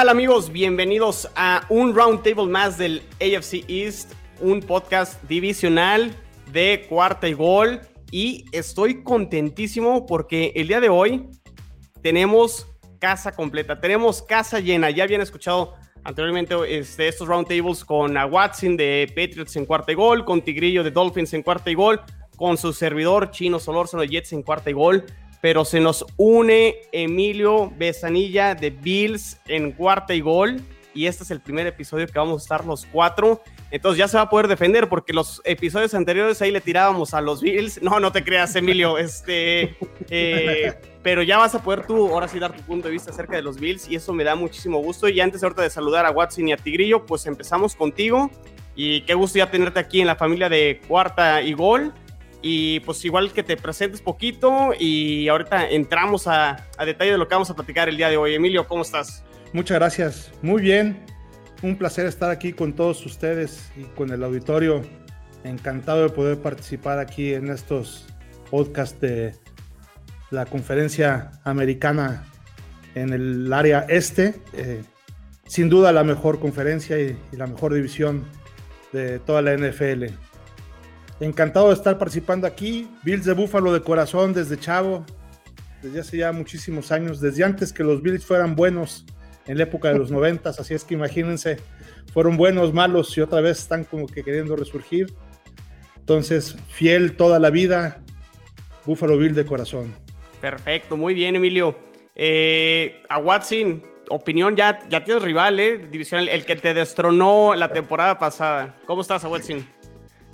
¿Qué tal amigos? Bienvenidos a un roundtable más del AFC East, un podcast divisional de cuarta y gol. Y estoy contentísimo porque el día de hoy tenemos casa completa, tenemos casa llena. Ya habían escuchado anteriormente este, estos roundtables con a Watson de Patriots en cuarta y gol, con Tigrillo de Dolphins en cuarta y gol, con su servidor Chino Solórzano de Jets en cuarta y gol pero se nos une Emilio Besanilla de Bills en cuarta y gol. Y este es el primer episodio que vamos a estar los cuatro. Entonces ya se va a poder defender porque los episodios anteriores ahí le tirábamos a los Bills. No, no te creas, Emilio. Este, eh, pero ya vas a poder tú ahora sí dar tu punto de vista acerca de los Bills y eso me da muchísimo gusto. Y antes ahorita de saludar a Watson y a Tigrillo, pues empezamos contigo. Y qué gusto ya tenerte aquí en la familia de Cuarta y Gol. Y pues igual que te presentes poquito y ahorita entramos a, detalle de lo que vamos a platicar el día de hoy. Emilio, ¿cómo estás? Muchas gracias. Muy bien. Un placer estar aquí con todos ustedes y con el auditorio. Encantado de poder participar aquí en estos podcasts de la conferencia americana en el área este. Eh, sin duda la mejor conferencia y la mejor división de toda la NFL. Encantado de estar participando aquí. Bills de Búfalo de corazón desde chavo, desde hace ya muchísimos años, desde antes que los Bills fueran buenos en la época de los noventas. Así es que imagínense, fueron buenos, malos y otra vez están como que queriendo resurgir. Entonces, fiel toda la vida, Búfalo Bill de corazón. Perfecto, muy bien, Emilio. Eh, a Watson, opinión, ya, ya tienes rival, ¿eh? División, el que te destronó la temporada pasada. ¿Cómo estás, a Watson?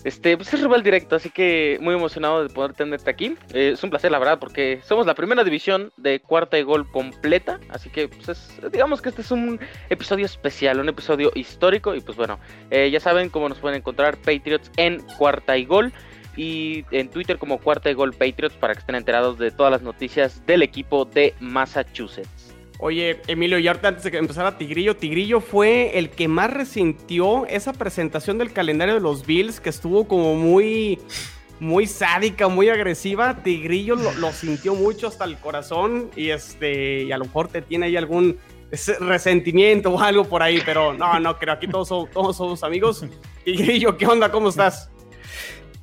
Este, pues es rival directo, así que muy emocionado de poder tenerte aquí. Eh, es un placer, la verdad, porque somos la primera división de cuarta y gol completa. Así que, pues digamos que este es un episodio especial, un episodio histórico. Y pues bueno, eh, ya saben cómo nos pueden encontrar Patriots en cuarta y gol. Y en Twitter como cuarta y gol Patriots para que estén enterados de todas las noticias del equipo de Massachusetts. Oye, Emilio, y ahorita antes de que empezara Tigrillo, Tigrillo fue el que más resintió esa presentación del calendario de los Bills, que estuvo como muy, muy sádica, muy agresiva. Tigrillo lo, sintió mucho hasta el corazón y este, y a lo mejor te tiene ahí algún resentimiento o algo por ahí, pero no, no creo, aquí todos, todos somos amigos. Tigrillo, ¿qué onda? ¿Cómo estás?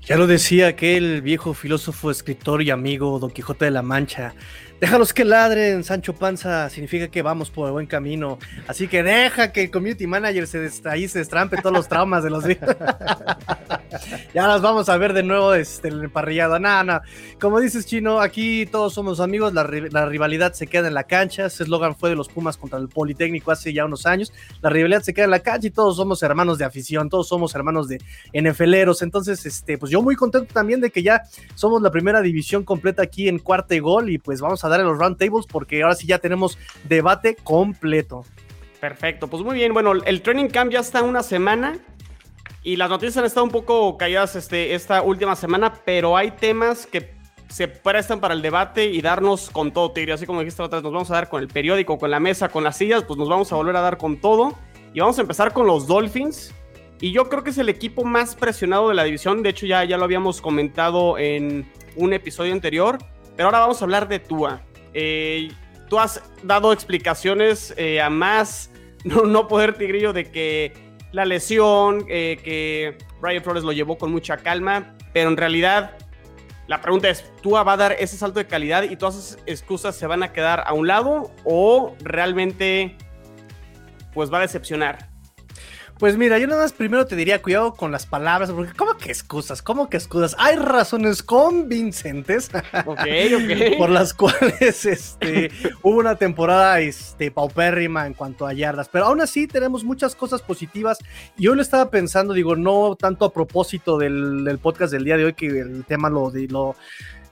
Ya lo decía aquel viejo filósofo, escritor y amigo Don Quijote de la Mancha. Déjalos que ladren, Sancho Panza, significa que vamos por el buen camino. Así que deja que el community manager se ahí se destrampe todos los traumas de los días. ya las vamos a ver de nuevo este, el parrillado. Nada, nada. Como dices, Chino, aquí todos somos amigos, la, rivalidad se queda en la cancha. Ese eslogan fue de los Pumas contra el Politécnico hace ya unos años. La rivalidad se queda en la cancha y todos somos hermanos de afición, todos somos hermanos de NFLeros. Entonces, este, pues yo muy contento también de que ya somos la primera división completa aquí en cuarta y gol y pues vamos a dar en los roundtables porque ahora sí ya tenemos debate completo. Perfecto, pues muy bien. Bueno, el training camp ya está una semana y las noticias han estado un poco calladas este, esta última semana, pero hay temas que se prestan para el debate y darnos con todo, Tigre. Así como dijiste otra nos vamos a dar con el periódico, con la mesa, con las sillas, pues nos vamos a volver a dar con todo. Y vamos a empezar con los Dolphins. Y yo creo que es el equipo más presionado de la división. De hecho, ya, ya lo habíamos comentado en un episodio anterior. Pero ahora vamos a hablar de Tua. Eh, tú has dado explicaciones eh, a más no, poder, Tigrillo, de que la lesión, eh, que Brian Flores lo llevó con mucha calma, pero en realidad la pregunta es, ¿Tua va a dar ese salto de calidad y todas esas excusas se van a quedar a un lado o realmente pues va a decepcionar? Pues mira, yo nada más primero te diría cuidado con las palabras, porque ¿cómo que excusas? ¿Cómo que excusas? Hay razones convincentes por las cuales este, hubo una temporada este, paupérrima en cuanto a yardas, pero aún así tenemos muchas cosas positivas. Y yo lo estaba pensando, digo, no tanto a propósito del, podcast del día de hoy, que el tema lo, lo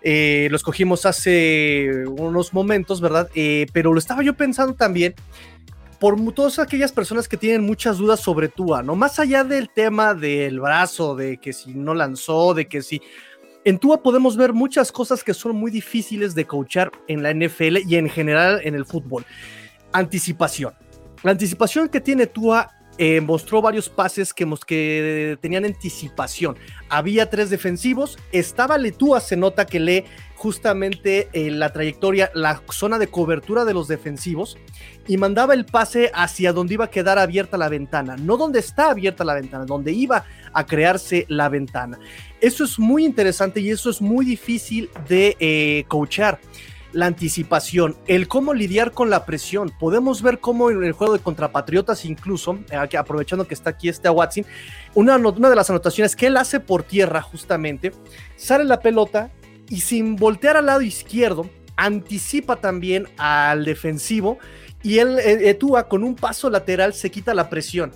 eh, lo escogimos hace unos momentos, ¿verdad? Eh, pero lo estaba yo pensando también por todas aquellas personas que tienen muchas dudas sobre Tua, ¿no? Más allá del tema del brazo, de que si no lanzó, de que si... En Tua podemos ver muchas cosas que son muy difíciles de coachar en la NFL y en general en el fútbol. Anticipación. La anticipación que tiene Tua eh, mostró varios pases que, tenían anticipación. Había tres defensivos, estaba Letua, se nota que lee justamente eh, la trayectoria, la zona de cobertura de los defensivos y mandaba el pase hacia donde iba a quedar abierta la ventana, no donde está abierta la ventana, donde iba a crearse la ventana. Eso es muy interesante y eso es muy difícil de eh, coachar la anticipación, el cómo lidiar con la presión. Podemos ver cómo en el juego de contrapatriotas, incluso, eh, aprovechando que está aquí este Watson, una, una de las anotaciones que él hace por tierra, justamente, sale la pelota y sin voltear al lado izquierdo, anticipa también al defensivo y él, eh, con un paso lateral, se quita la presión.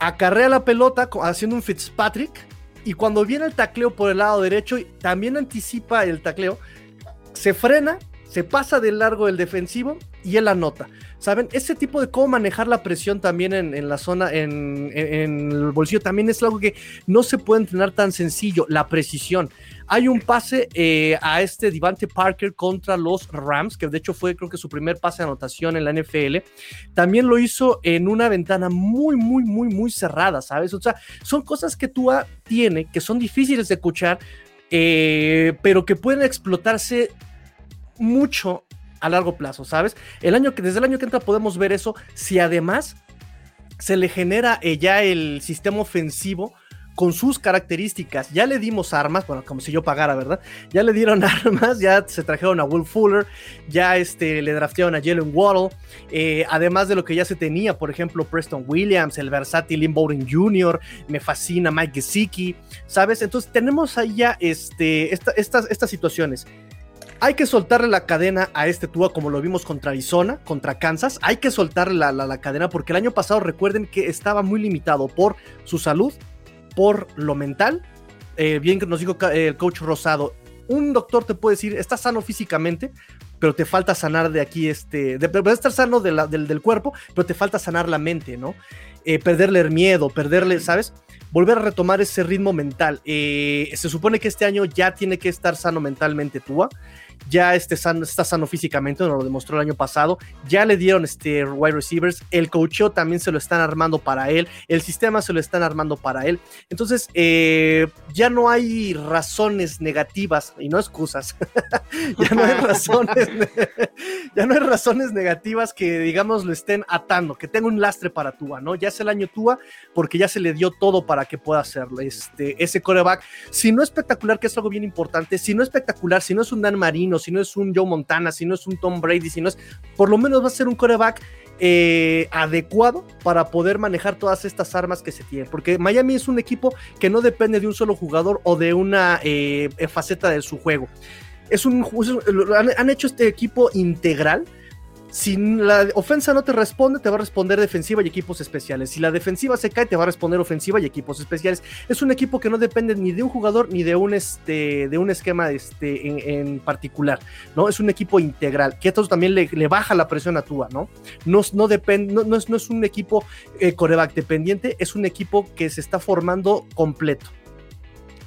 Acarrea la pelota haciendo un Fitzpatrick y cuando viene el tacleo por el lado derecho, también anticipa el tacleo, se frena se pasa de largo el defensivo y él anota. ¿Saben? Ese tipo de cómo manejar la presión también en, la zona, en, el bolsillo, también es algo que no se puede entrenar tan sencillo, la precisión. Hay un pase eh, a este Devante Parker contra los Rams, que de hecho fue creo que su primer pase de anotación en la NFL. También lo hizo en una ventana muy, muy, muy, muy cerrada, ¿sabes? O sea, son cosas que Tua tiene, que son difíciles de escuchar, eh, pero que pueden explotarse mucho a largo plazo, ¿sabes? El año que, desde el año que entra podemos ver eso, si además se le genera eh, ya el sistema ofensivo con sus características. Ya le dimos armas, bueno, como si yo pagara, ¿verdad? Ya le dieron armas, ya se trajeron a Will Fuller, ya este, le draftearon a Jalen Waddle, eh, además de lo que ya se tenía, por ejemplo, Preston Williams, el versátil Lynn Bowden Jr., me fascina Mike Gesicki, ¿sabes? Entonces tenemos ahí ya este, estas, estas situaciones. Hay que soltarle la cadena a este Tua como lo vimos contra Arizona, contra Kansas. Hay que soltarle la, cadena porque el año pasado recuerden que estaba muy limitado por su salud, por lo mental. Eh, bien que nos dijo el coach Rosado, un doctor te puede decir, estás sano físicamente, pero te falta sanar de aquí, este, de, estar sano del, del, cuerpo, pero te falta sanar la mente, ¿no? Eh, perderle el miedo, perderle, ¿sabes? Volver a retomar ese ritmo mental. Eh, se supone que este año ya tiene que estar sano mentalmente Tua ya este está sano físicamente, nos lo demostró el año pasado, ya le dieron este wide receivers, el coacheo también se lo están armando para él, el sistema se lo están armando para él, entonces eh, ya no hay razones negativas y no excusas, ya no hay razones, ya no hay razones negativas que digamos lo estén atando, que tenga un lastre para Tua, ¿no? Ya es el año Tua porque ya se le dio todo para que pueda hacerlo, este, ese coreback, si no espectacular, que es algo bien importante, si no espectacular, si no es un Dan Marino, si no es un Joe Montana, si no es un Tom Brady, si no es, por lo menos va a ser un coreback eh, adecuado para poder manejar todas estas armas que se tienen. Porque Miami es un equipo que no depende de un solo jugador o de una eh, faceta de su juego. Es un, han hecho este equipo integral si la ofensa no te responde, te va a responder defensiva y equipos especiales. Si la defensiva se cae, te va a responder ofensiva y equipos especiales. Es un equipo que no depende ni de un jugador ni de un, este, de un esquema este, en, particular, ¿no? Es un equipo integral, que esto también le, baja la presión a Tua, ¿no? No, no, no, es, no es un equipo eh, coreback dependiente, es un equipo que se está formando completo.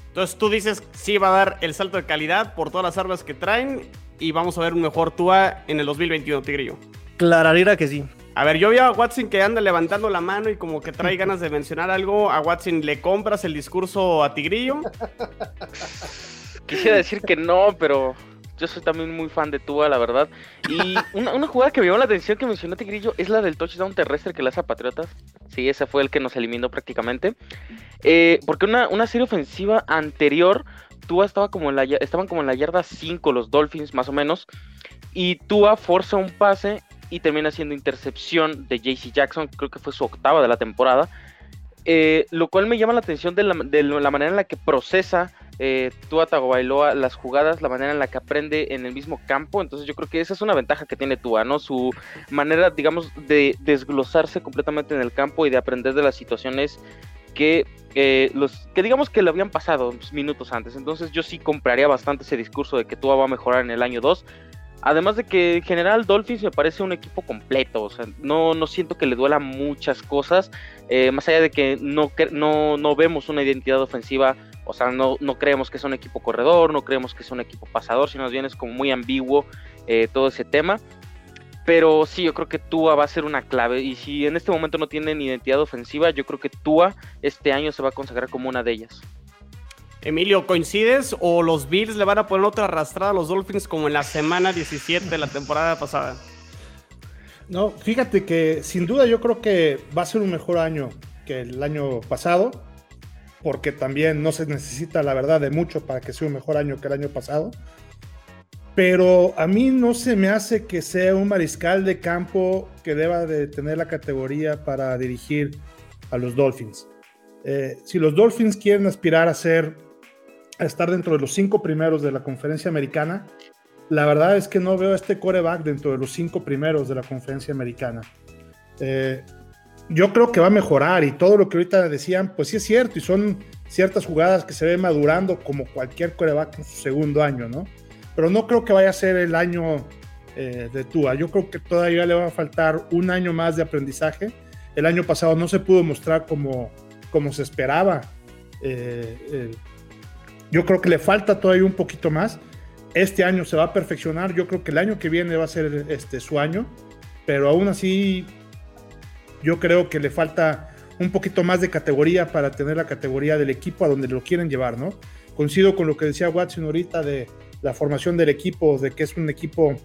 Entonces tú dices, sí va a dar el salto de calidad por todas las armas que traen y vamos a ver un mejor Tua en el 2021, Tigrillo. Clararira que sí. A ver, yo vi a Watson que anda levantando la mano y como que trae ganas de mencionar algo. A Watson, ¿le compras el discurso a Tigrillo? Quisiera decir que no, pero yo soy también muy fan de Tua, la verdad. Y una, jugada que me llamó la atención que mencionó Tigrillo es la del touchdown terrestre que le hace a Patriotas. Sí, ese fue el que nos eliminó prácticamente. Eh, porque una, una serie ofensiva anterior Tua estaba como en la, estaban como en la yarda 5 los Dolphins más o menos. Y Tua forza un pase y termina siendo intercepción de JC Jackson, creo que fue su octava de la temporada. Eh, lo cual me llama la atención de la, manera en la que procesa eh, Tua Tagovailoa las jugadas, la manera en la que aprende en el mismo campo. Entonces yo creo que esa es una ventaja que tiene Tua, ¿no? Su manera, digamos, de desglosarse completamente en el campo y de aprender de las situaciones que los que digamos que le habían pasado minutos antes. Entonces yo sí compraría bastante ese discurso de que Tua va a mejorar en el año 2. Además de que en general Dolphins me parece un equipo completo, o sea, no, no siento que le duela muchas cosas, eh, más allá de que no, no, no vemos una identidad ofensiva, o sea, no, no creemos que es un equipo corredor, no creemos que es un equipo pasador, sino más bien es como muy ambiguo eh, todo ese tema. Pero sí, yo creo que Tua va a ser una clave. Y si en este momento no tienen identidad ofensiva, yo creo que Tua este año se va a consagrar como una de ellas. Emilio, ¿coincides o los Bills le van a poner otra arrastrada a los Dolphins como en la semana 17 de la temporada pasada? No, fíjate que sin duda yo creo que va a ser un mejor año que el año pasado, porque también no se necesita, la verdad, de mucho para que sea un mejor año que el año pasado. Pero a mí no se me hace que sea un mariscal de campo que deba de tener la categoría para dirigir a los Dolphins. Eh, si los Dolphins quieren aspirar a ser, a estar dentro de los cinco primeros de la conferencia americana, la verdad es que no veo a este coreback dentro de los cinco primeros de la conferencia americana. Eh, yo creo que va a mejorar y todo lo que ahorita decían, pues sí es cierto y son ciertas jugadas que se ven madurando como cualquier coreback en su segundo año, ¿no? Pero no creo que vaya a ser el año eh, de Tua. Yo creo que todavía le va a faltar un año más de aprendizaje. El año pasado no se pudo mostrar como, como se esperaba. Eh, yo creo que le falta todavía un poquito más este año se va a perfeccionar. Yo creo que el año que viene va a ser este, su año. Pero aún así, yo creo que le falta un poquito más de categoría para tener la categoría del equipo a donde lo quieren llevar, ¿no? Coincido con lo que decía Watson ahorita de la formación del equipo, de que es un equipo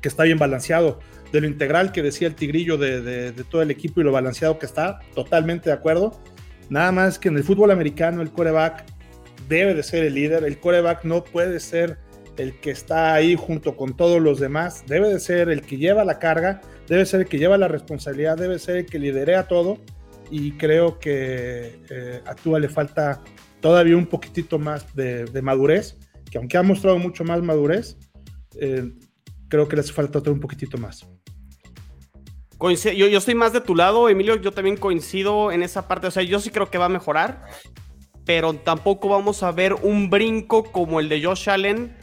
que está bien balanceado, de lo integral que decía el tigrillo de, de todo el equipo y lo balanceado que está, totalmente de acuerdo. Nada más que en el fútbol americano el coreback debe de ser el líder, el coreback no puede ser el que está ahí junto con todos los demás, debe de ser el que lleva la carga, debe ser el que lleva la responsabilidad, debe ser el que liderea todo y creo que eh, a Tua le falta todavía un poquitito más de, madurez, que aunque ha mostrado mucho más madurez, eh, creo que le hace falta otro un poquitito más. yo, yo estoy más de tu lado, Emilio, yo también coincido en esa parte, o sea, yo sí creo que va a mejorar, pero tampoco vamos a ver un brinco como el de Josh Allen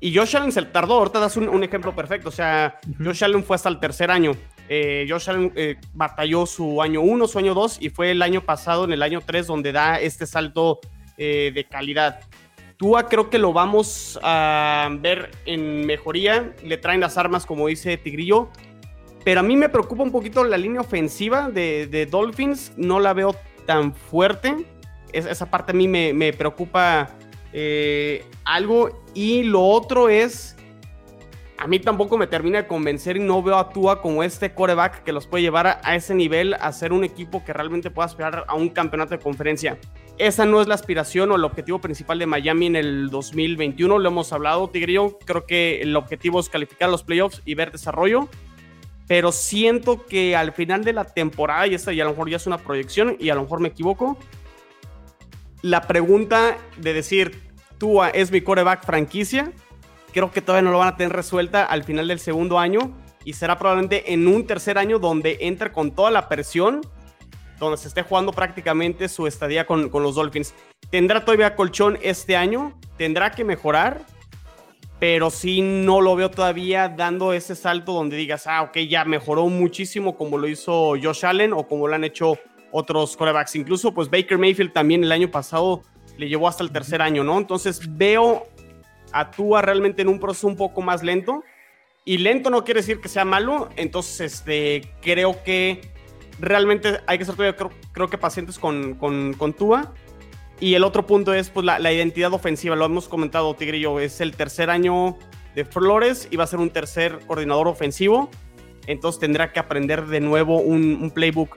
y Josh Allen se tardó, ahorita das un, ejemplo perfecto. O sea, Josh Allen fue hasta el tercer año. Eh, Josh Allen eh, batalló su año 1, su año 2 y fue el año pasado, en el año 3, donde da este salto eh, de calidad. Tua creo que lo vamos a ver en mejoría. Le traen las armas, como dice Tigrillo. Pero a mí me preocupa un poquito la línea ofensiva de, Dolphins. No la veo tan fuerte. esa parte a mí me, preocupa eh, algo. Y lo otro es, a mí tampoco me termina de convencer y no veo a Tua como este coreback que los puede llevar a, ese nivel, a ser un equipo que realmente pueda aspirar a un campeonato de conferencia. Esa no es la aspiración o el objetivo principal de Miami en el 2021, lo hemos hablado, Tigrillo. Creo que el objetivo es calificar los playoffs y ver desarrollo. Pero siento que al final de la temporada, y esta ya a lo mejor ya es una proyección y a lo mejor me equivoco, la pregunta de decir, Tua es mi coreback franquicia, creo que todavía no lo van a tener resuelta al final del segundo año y será probablemente en un tercer año donde entre con toda la presión, donde se esté jugando prácticamente su estadía con, con los Dolphins. Tendrá todavía colchón este año, tendrá que mejorar, pero sí no lo veo todavía dando ese salto donde digas, ah, ok, ya mejoró muchísimo como lo hizo Josh Allen o como lo han hecho otros corebacks. Incluso, pues Baker Mayfield también el año pasado le llevó hasta el tercer año, ¿no? Entonces veo a realmente en un proceso un poco más lento. Y lento no quiere decir que sea malo. Entonces, este, creo que realmente hay que ser todavía, creo, que pacientes con, con, con, Tua. Y el otro punto es pues, la, identidad ofensiva. Lo hemos comentado, Tigrillo. Es el tercer año de Flores y va a ser un tercer coordinador ofensivo. Entonces tendrá que aprender de nuevo un, un playbook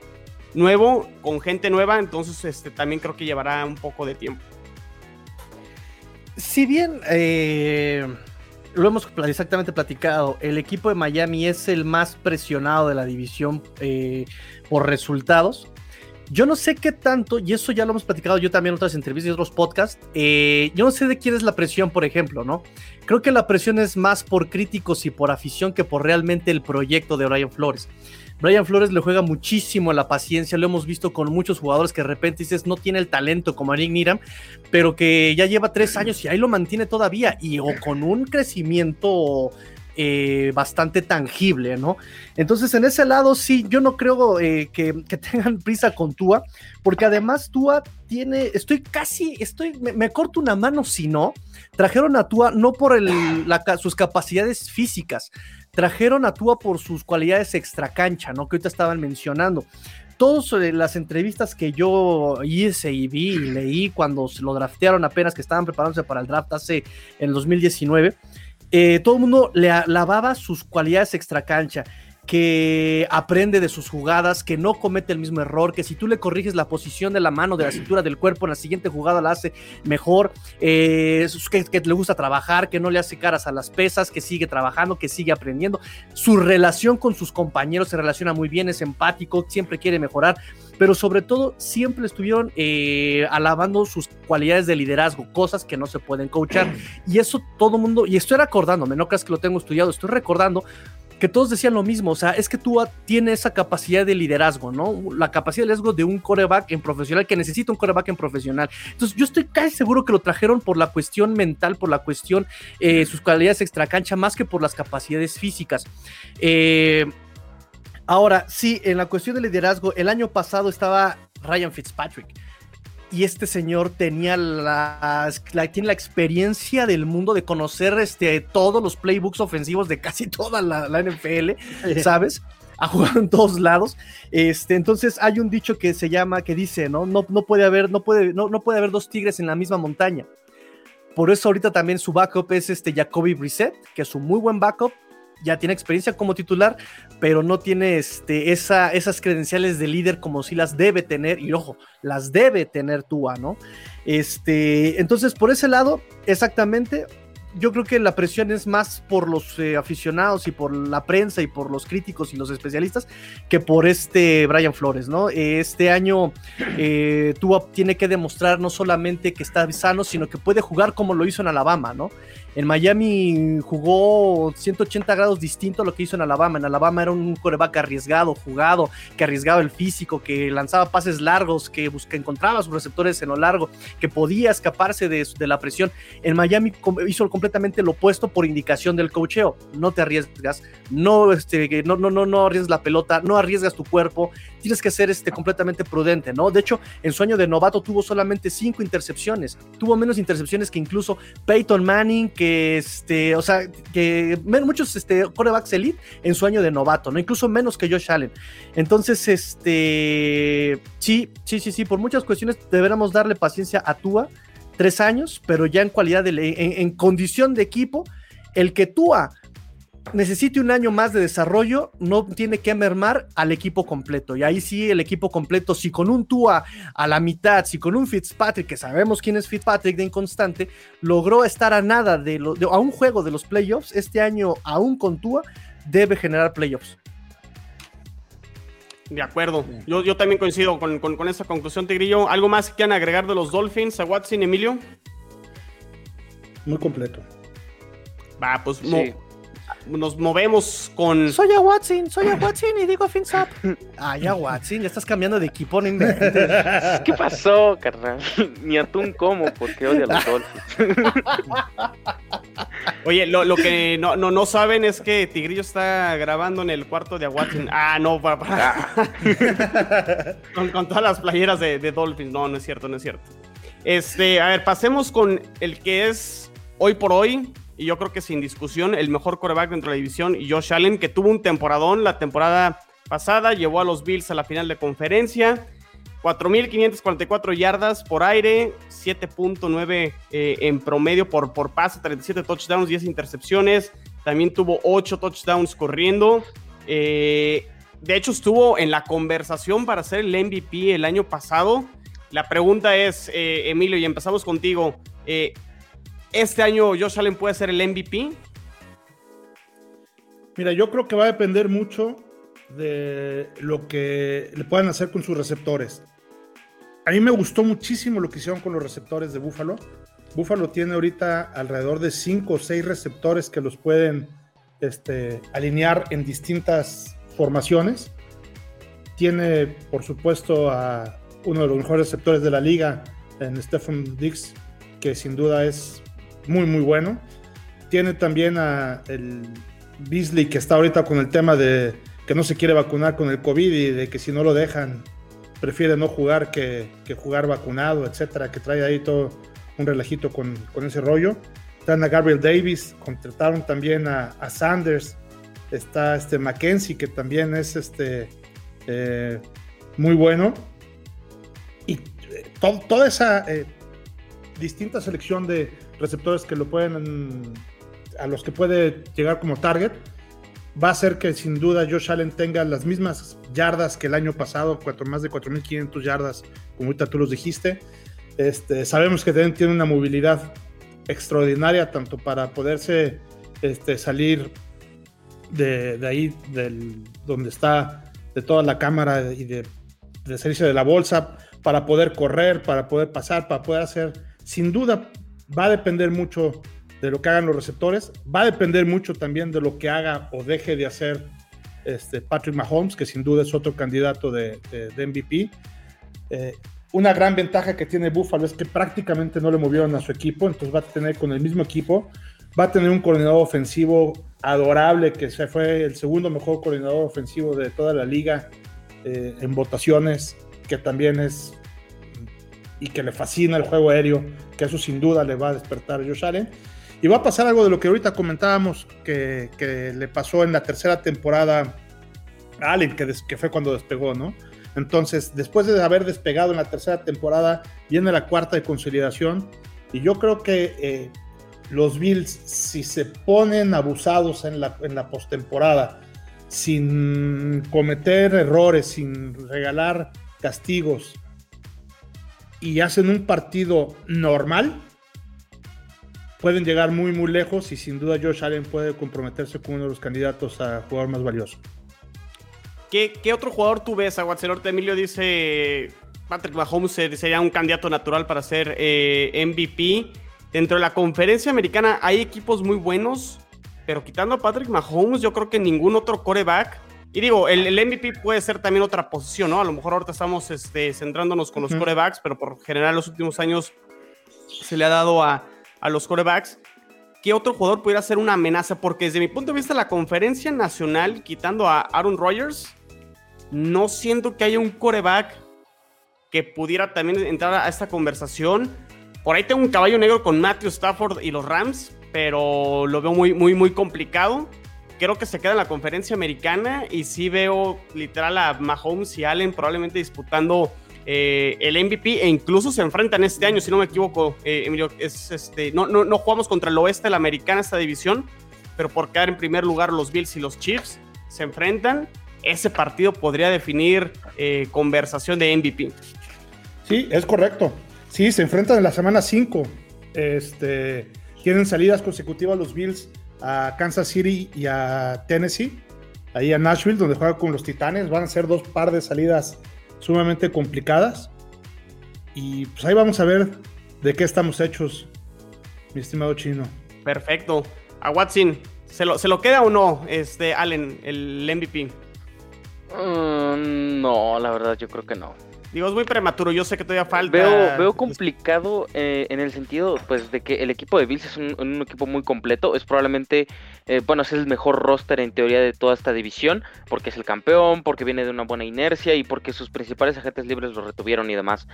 nuevo, con gente nueva, entonces este, también creo que llevará un poco de tiempo. Si bien eh, lo hemos exactamente platicado, el equipo de Miami es el más presionado de la división eh, por resultados. Yo no sé qué tanto, y eso ya lo hemos platicado yo también en otras entrevistas y otros podcasts, eh, yo no sé de quién es la presión, por ejemplo, ¿no? Creo que la presión es más por críticos y por afición que por realmente el proyecto de Brian Flores. Brian Flores le juega muchísimo la paciencia, lo hemos visto con muchos jugadores que de repente dices no tiene el talento como Aric Niram, pero que ya lleva tres años y ahí lo mantiene todavía y o con un crecimiento eh, bastante tangible, ¿no? Entonces, en ese lado, sí, yo no creo eh, que, tengan prisa con Tua, porque además Tua tiene, estoy casi, estoy, me, corto una mano si no, trajeron a Tua no por sus capacidades físicas, trajeron a Tua por sus cualidades extracancha, ¿no? Que ahorita estaban mencionando. todas eh, las entrevistas que yo hice y vi y leí cuando se lo draftearon apenas que estaban preparándose para el draft hace en el 2019, eh, todo el mundo le alababa sus cualidades extracancha que aprende de sus jugadas, que no comete el mismo error, que si tú le corriges la posición de la mano, de la cintura, del cuerpo, en la siguiente jugada la hace mejor, eh, que, le gusta trabajar, que no le hace caras a las pesas, que sigue trabajando, que sigue aprendiendo. Su relación con sus compañeros se relaciona muy bien, es empático, siempre quiere mejorar, pero sobre todo siempre estuvieron eh, alabando sus cualidades de liderazgo, cosas que no se pueden coachar. Y eso todo mundo, y estoy recordándome, no creas que lo tengo estudiado, estoy recordando que todos decían lo mismo, o sea, es que tú tienes esa capacidad de liderazgo, ¿no? La capacidad de liderazgo de un coreback en profesional que necesita un coreback en profesional. Entonces, yo estoy casi seguro que lo trajeron por la cuestión mental, por la cuestión, eh, sus cualidades extracancha, más que por las capacidades físicas. Eh, ahora, sí, en la cuestión de liderazgo, el año pasado estaba Ryan Fitzpatrick y este señor tenía la, tiene la experiencia del mundo de conocer este, todos los playbooks ofensivos de casi toda la, NFL, ¿sabes? Ha jugado en todos lados. Este, entonces hay un dicho que se llama, que dice, ¿no? No, no puede haber, no puede, no, no puede haber dos tigres en la misma montaña. Por eso ahorita también su backup es este Jacoby Brissett, que es un muy buen backup, ya tiene experiencia como titular, pero no tiene este, esa, esas credenciales de líder como si las debe tener, y ojo, las debe tener Tua, ¿no? Este, entonces, por ese lado, exactamente, yo creo que la presión es más por los eh, aficionados y por la prensa y por los críticos y los especialistas que por este Brian Flores, ¿no? Este año eh, Tua tiene que demostrar no solamente que está sano, sino que puede jugar como lo hizo en Alabama, ¿no? En Miami jugó 180 grados distinto a lo que hizo en Alabama. En Alabama era un coreback arriesgado, jugado, que arriesgaba el físico, que lanzaba pases largos, que, encontraba sus receptores en lo largo, que podía escaparse de, la presión. En Miami hizo completamente lo opuesto por indicación del cocheo. No te arriesgas, no, este, no, no, no, no arriesgas la pelota, no arriesgas tu cuerpo. Tienes que ser este, completamente prudente, ¿no? De hecho, en su año de novato tuvo solamente cinco intercepciones. Tuvo menos intercepciones que incluso Peyton Manning, que este, o sea, que muchos este, corebacks elite en su año de novato, ¿no? Incluso menos que Josh Allen. Entonces, este, sí, sí, sí, sí, por muchas cuestiones deberíamos darle paciencia a Tua, tres años, pero ya en cualidad de, en, en condición de equipo, el que Tua necesite un año más de desarrollo, no tiene que mermar al equipo completo. Y ahí sí, el equipo completo, si con un Tua a la mitad, si con un Fitzpatrick, que sabemos quién es Fitzpatrick de inconstante, logró estar a nada de, lo, a un juego de los playoffs, este año aún con Tua, debe generar playoffs. De acuerdo. Yo, yo también coincido con, con, esa conclusión, Tigrillo. ¿Algo más que quieran agregar de los Dolphins a Watson, Emilio? Muy completo. Va, pues nos movemos con. Soy a Watson, soy a Watson y digo fins up. Ay, a Watson, ya estás cambiando de equipo, no ¿Qué pasó, carnal? Ni atún como porque odia los Dolphins. Oye, lo, que no, no, no, saben es que Tigrillo está grabando en el cuarto de Watson. Ah, no, papá. con, con, todas las playeras de, de Dolphins. No, no es cierto, no es cierto. Este, a ver, pasemos con el que es hoy por hoy y yo creo que sin discusión el mejor coreback dentro de la división, Josh Allen, que tuvo un temporadón la temporada pasada, llevó a los Bills a la final de conferencia, 4.544 yardas por aire, 7.9 eh, en promedio por, por pase, 37 touchdowns, 10 intercepciones, también tuvo 8 touchdowns corriendo. Eh, de hecho, estuvo en la conversación para ser el MVP el año pasado. La pregunta es, eh, Emilio, y empezamos contigo este año Josh Allen puede ser el MVP? Mira, yo creo que va a depender mucho de lo que le puedan hacer con sus receptores. A mí me gustó muchísimo lo que hicieron con los receptores de Buffalo. Buffalo tiene ahorita alrededor de 5 o 6 receptores que los pueden este, alinear en distintas formaciones. Tiene, por supuesto, a uno de los mejores receptores de la liga, en Stephen Dix, que sin duda es muy, muy bueno. Tiene también a el Beasley que está ahorita con el tema de que no se quiere vacunar con el COVID y de que si no lo dejan prefiere no jugar que, jugar vacunado, etcétera, que trae ahí todo un relajito con, ese rollo. Están a Gabriel Davis, contrataron también a, Sanders, está este Mackenzie, que también es este eh, muy bueno. Y eh, toda esa eh, distinta selección de receptores que lo pueden, a los que puede llegar como target, va a hacer que sin duda Josh Allen tenga las mismas yardas que el año pasado, cuatro, más de 4.500 yardas, como ahorita tú los dijiste. Este, sabemos que tiene una movilidad extraordinaria, tanto para poderse este, salir de, ahí, del, donde está, de toda la cámara y de, de salirse de la bolsa, para poder correr, para poder pasar, para poder hacer. Sin duda, va a depender mucho de lo que hagan los receptores. Va a depender mucho también de lo que haga o deje de hacer este Patrick Mahomes, que sin duda es otro candidato de, MVP. Eh, una gran ventaja que tiene Buffalo es que prácticamente no le movieron a su equipo, entonces va a tener con el mismo equipo, va a tener un coordinador ofensivo adorable, que se fue el segundo mejor coordinador ofensivo de toda la liga eh, en votaciones, que también es y que le fascina el juego aéreo, que eso sin duda le va a despertar a Josh Allen. Y va a pasar algo de lo que ahorita comentábamos que, le pasó en la tercera temporada a Allen, que, que fue cuando despegó, ¿no? Entonces, después de haber despegado en la tercera temporada, viene la cuarta de consolidación. Y yo creo que eh, los Bills, si se ponen abusados en la, en la postemporada, sin cometer errores, sin regalar castigos, y hacen un partido normal, pueden llegar muy, muy lejos y sin duda Josh Allen puede comprometerse como uno de los candidatos a jugador más valioso. ¿Qué, otro jugador tú ves? Aguacelorte Emilio dice Patrick Mahomes sería un candidato natural para ser eh, MVP. Dentro de la conferencia americana hay equipos muy buenos, pero quitando a Patrick Mahomes, yo creo que ningún otro coreback. Y digo, el, MVP puede ser también otra posición, ¿no? A lo mejor ahorita estamos este, centrándonos con los corebacks, pero por general los últimos años se le ha dado a, a los corebacks, ¿qué otro jugador pudiera ser una amenaza? Porque desde mi punto de vista, la conferencia nacional, quitando a Aaron Rodgers, no siento que haya un coreback que pudiera también entrar a esta conversación. Por ahí tengo un caballo negro con Matthew Stafford y los Rams, pero lo veo muy, muy, muy complicado. Creo que se queda en la conferencia americana y sí veo literal a Mahomes y Allen probablemente disputando eh, el MVP e incluso se enfrentan este año, si no me equivoco, eh, Emilio, es este, no, no, no jugamos contra el oeste la americana esta división, pero por quedar en primer lugar los Bills y los Chiefs se enfrentan. Ese partido podría definir eh, conversación de MVP. Sí, es correcto. Sí, se enfrentan en la semana 5. Este, tienen salidas consecutivas los Bills a Kansas City y a Tennessee, ahí a Nashville, donde juegan con los Titanes. Van a ser dos par de salidas sumamente complicadas. Y pues ahí vamos a ver de qué estamos hechos, mi estimado chino. Perfecto. A Watson, ¿se lo, ¿se lo queda o no, este Allen, el MVP? Mm, no, la verdad yo creo que no. Digo, es muy prematuro, yo sé que todavía falta. Veo, veo complicado eh, en el sentido, pues, de que el equipo de Bills es un, equipo muy completo. Es probablemente, eh, bueno, es el mejor roster en teoría de toda esta división, porque es el campeón, porque viene de una buena inercia y porque sus principales agentes libres lo retuvieron y demás.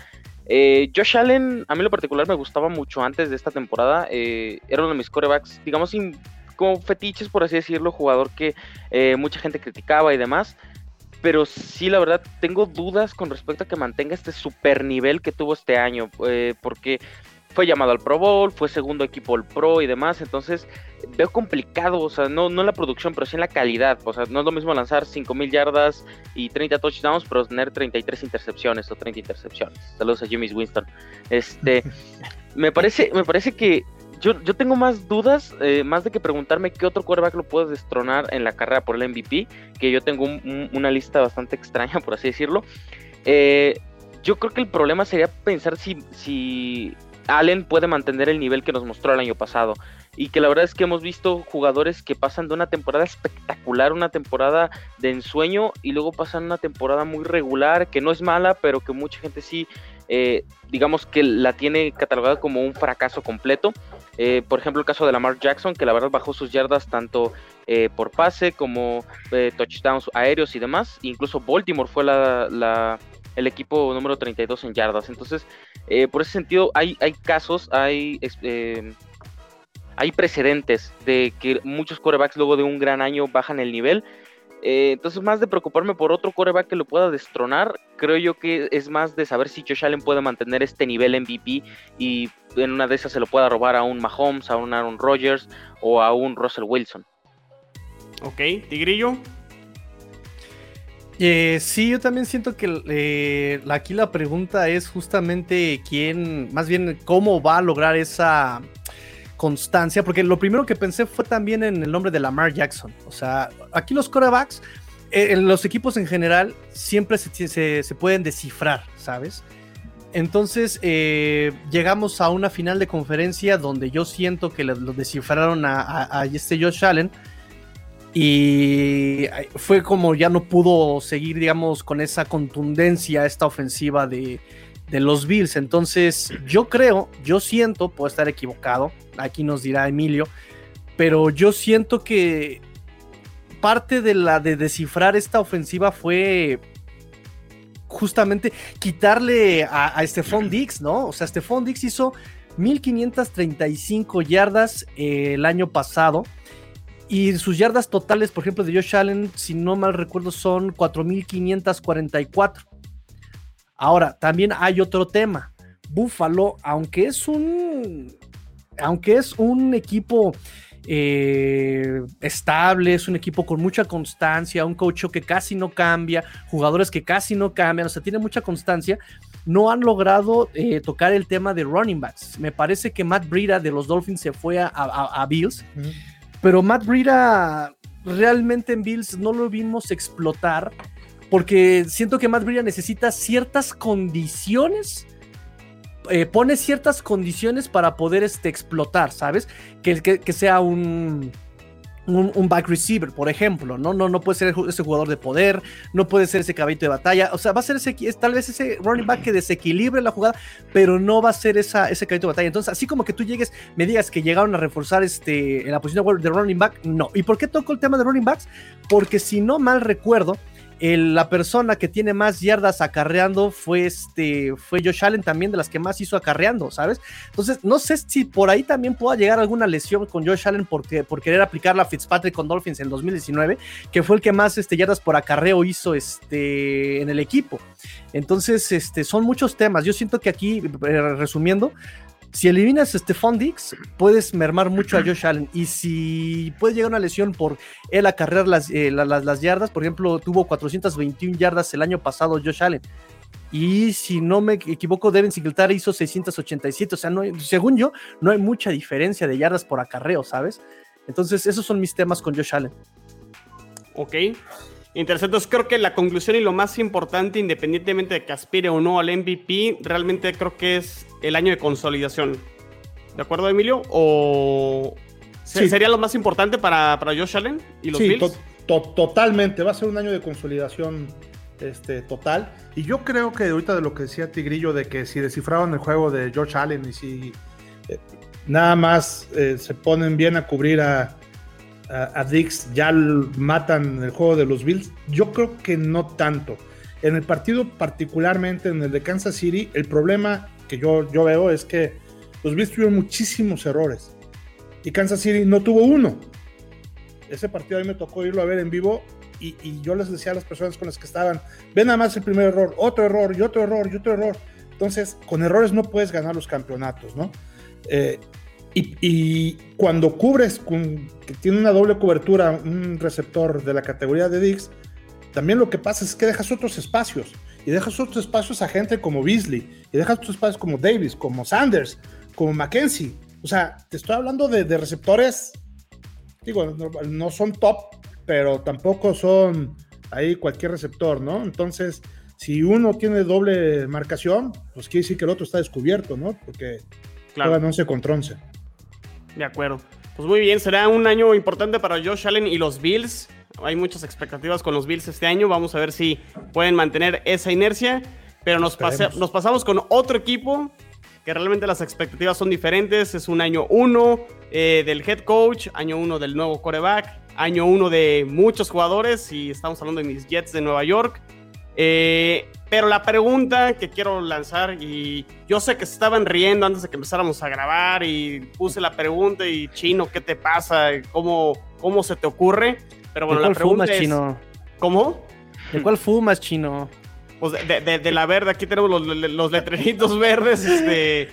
Eh, Josh Allen, a mí lo particular me gustaba mucho antes de esta temporada. era uno de mis corebacks, digamos, como fetiches, por así decirlo, jugador que mucha gente criticaba y demás pero sí, la verdad, tengo dudas con respecto a que mantenga este super nivel que tuvo este año, eh, porque fue llamado al Pro Bowl, fue segundo equipo al Pro y demás, entonces veo complicado, o sea, no, no en la producción, pero sí en la calidad, o sea, no es lo mismo lanzar 5.000 yardas y 30 touchdowns, pero tener 33 intercepciones o 30 intercepciones. Saludos a Jimmy Winston. Este, me parece, me parece que yo, tengo más dudas, eh, más de que preguntarme qué otro quarterback lo puede destronar en la carrera por el MVP, que yo tengo una lista bastante extraña, por así decirlo. Eh, yo creo que el problema sería pensar si, si Allen puede mantener el nivel que nos mostró el año pasado. Y que la verdad es que hemos visto jugadores que pasan de una temporada espectacular, una temporada de ensueño, y luego pasan una temporada muy regular, que no es mala, pero que mucha gente sí, eh, digamos que la tiene catalogada como un fracaso completo. Eh, por ejemplo, el caso de Lamar Jackson, que la verdad bajó sus yardas tanto eh, por pase como touchdowns aéreos y demás. Incluso Baltimore fue la, el equipo número 32 en yardas. Entonces, por ese sentido, hay, hay casos, hay, hay precedentes de que muchos corebacks luego de un gran año bajan el nivel. Eh, entonces, más de preocuparme por otro coreback que lo pueda destronar, creo yo que es más de saber si Josh Allen puede mantener este nivel MVP y en una de esas se lo pueda robar a un Mahomes, a un Aaron Rodgers o a un Russell Wilson. Ok, Tigrillo. Eh, sí, yo también siento que eh, aquí la pregunta es justamente quién, más bien cómo va a lograr esa constancia, porque lo primero que pensé fue también en el nombre de Lamar Jackson. O sea, aquí los corebacks, eh, en los equipos en general, siempre se, pueden descifrar, ¿sabes? Entonces llegamos a una final de conferencia donde yo siento que lo descifraron a, a este Josh Allen y fue como ya no pudo seguir, digamos, con esa contundencia esta ofensiva de, los Bills. Entonces, yo creo, yo siento, puedo estar equivocado, aquí nos dirá Emilio, pero yo siento que parte de la de descifrar esta ofensiva fue justamente quitarle a, a Dix, ¿no? O sea, Stephon Dix hizo 1535 yardas eh, el año pasado y sus yardas totales, por ejemplo, de Josh Allen, si no mal recuerdo, son 4.544. Ahora, también hay otro tema. Buffalo, aunque es un. Aunque es un equipo eh, estable, es un equipo con mucha constancia, un coach que casi no cambia, jugadores que casi no cambian, o sea, tiene mucha constancia. No han logrado eh, tocar el tema de running backs. Me parece que Matt Breida de los Dolphins se fue a, Bills. Pero Matt Breida realmente en Bills no lo vimos explotar porque siento que Matt Breida necesita ciertas condiciones. Eh, pone ciertas condiciones para poder este, explotar, ¿sabes? que, que sea un, un, back receiver, por ejemplo, ¿no? No, no puede ser ese jugador de poder, no puede ser ese caballito de batalla, o sea, va a ser ese, tal vez ese running back que desequilibre la jugada, pero no va a ser esa, ese caballito de batalla. Entonces, así como que tú llegues, me digas que llegaron a reforzar este, en la posición de running back, no. ¿Y por qué toco el tema de running backs? Porque si no mal recuerdo, la persona que tiene más yardas acarreando fue este fue Josh Allen también de las que más hizo acarreando, ¿sabes? Entonces, no sé si por ahí también pueda llegar alguna lesión con Josh Allen porque, por querer aplicar la Fitzpatrick con Dolphins en 2019, que fue el que más este, yardas por acarreo hizo este, en el equipo. Entonces, este, son muchos temas. Yo siento que aquí, eh, resumiendo, si eliminas a Stephon Dix, puedes mermar mucho a Josh Allen. Y si puede llegar una lesión por él acarrear las, eh, las, yardas, por ejemplo, tuvo 421 yardas el año pasado Josh Allen. Y si no me equivoco, Devin Singletary hizo 687. O sea, no según yo, no hay mucha diferencia de yardas por acarreo, ¿sabes? Entonces, esos son mis temas con Josh Allen. Ok. Interesante. Entonces, creo que la conclusión y lo más importante, independientemente de que aspire o no al MVP, realmente creo que es el año de consolidación. ¿De acuerdo, Emilio? ¿O sería lo más importante para, para Josh Allen y los sí, totalmente. Va a ser un año de consolidación este, total. Y yo creo que ahorita de lo que decía Tigrillo, de que si descifraban el juego de Josh Allen y si eh, nada más eh, se ponen bien a cubrir a, a, Dix, ya matan el juego de los Bills. Yo creo que no tanto. En el partido, particularmente en el de Kansas City, el problema que yo, yo veo es que los Bills tuvieron muchísimos errores y Kansas City no tuvo uno. Ese partido a mí me tocó irlo a ver en vivo y, yo les decía a las personas con las que estaban, ven nada más el primer error, otro error y otro error y otro error. Entonces, con errores no puedes ganar los campeonatos, ¿no? Eh, y, cuando cubres, con, que tiene una doble cobertura, un receptor de la categoría de Dix, también lo que pasa es que dejas otros espacios y dejas otros espacios a gente como Beasley, y dejas otros espacios como Davis, como Sanders, como Mackenzie. O sea, te estoy hablando de, receptores, digo, no, son top, pero tampoco son ahí cualquier receptor, ¿no? Entonces, si uno tiene doble marcación, pues quiere decir que el otro está descubierto, ¿no? Porque claro. juegan 11 contra 11. De acuerdo. Pues muy bien, será un año importante para Josh Allen y los Bills hay muchas expectativas con los Bills este año. Vamos a ver si pueden mantener esa inercia. Pero nos, nos pasamos con otro equipo que realmente las expectativas son diferentes. Es un año uno eh, del head coach, año uno del nuevo coreback, año uno de muchos jugadores. Y estamos hablando de mis Jets de Nueva York. Eh, pero la pregunta que quiero lanzar, y yo sé que se estaban riendo antes de que empezáramos a grabar, y puse la pregunta, y Chino, ¿qué te pasa? ¿Cómo, cómo se te ocurre? Pero bueno, la pregunta es, ¿Cómo? ¿De cuál fumas, chino? Pues de, la verde, aquí tenemos los, los letreritos verdes. Este.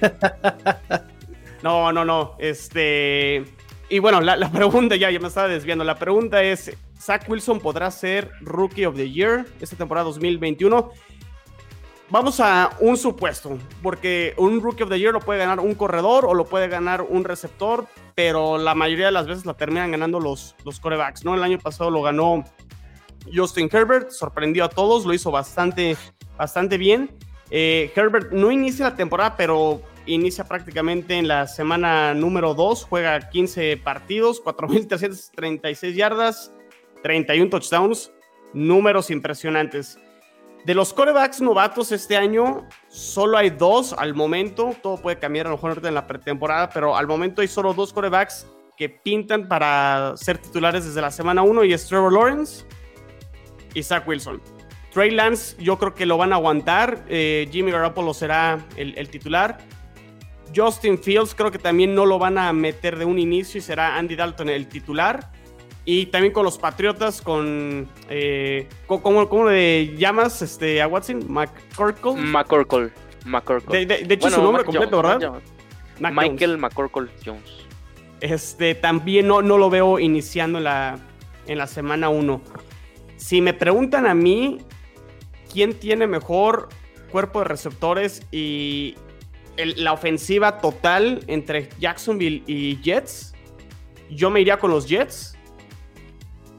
No, no, no. Este. Y bueno, la, pregunta, ya, ya me estaba desviando. La pregunta es: ¿Zach Wilson podrá ser Rookie of the Year esta temporada 2021? Vamos a un supuesto, porque un Rookie of the Year lo puede ganar un corredor o lo puede ganar un receptor, pero la mayoría de las veces la terminan ganando los, los corebacks, ¿no? El año pasado lo ganó Justin Herbert, sorprendió a todos, lo hizo bastante, bastante bien. Eh, Herbert no inicia la temporada, pero inicia prácticamente en la semana número 2, juega 15 partidos, 4.336 yardas, 31 touchdowns, números impresionantes. De los corebacks novatos este año, solo hay dos al momento. Todo puede cambiar a lo mejor en la pretemporada, pero al momento hay solo dos corebacks que pintan para ser titulares desde la semana 1 y es Trevor Lawrence y Zach Wilson. Trey Lance, yo creo que lo van a aguantar. Eh, Jimmy Garoppolo será el, titular. Justin Fields, creo que también no lo van a meter de un inicio y será Andy Dalton el titular. Y también con los Patriotas, con. Eh, ¿cómo, le llamas este, a Watson? ¿McCorkle? McCorkle. De, de, hecho, su nombre completo, ¿verdad? Michael McCorkle Jones. Este, también no, no lo veo iniciando en la, en la semana 1. Si me preguntan a mí, ¿quién tiene mejor cuerpo de receptores y la ofensiva total entre Jacksonville y Jets? Yo me iría con los Jets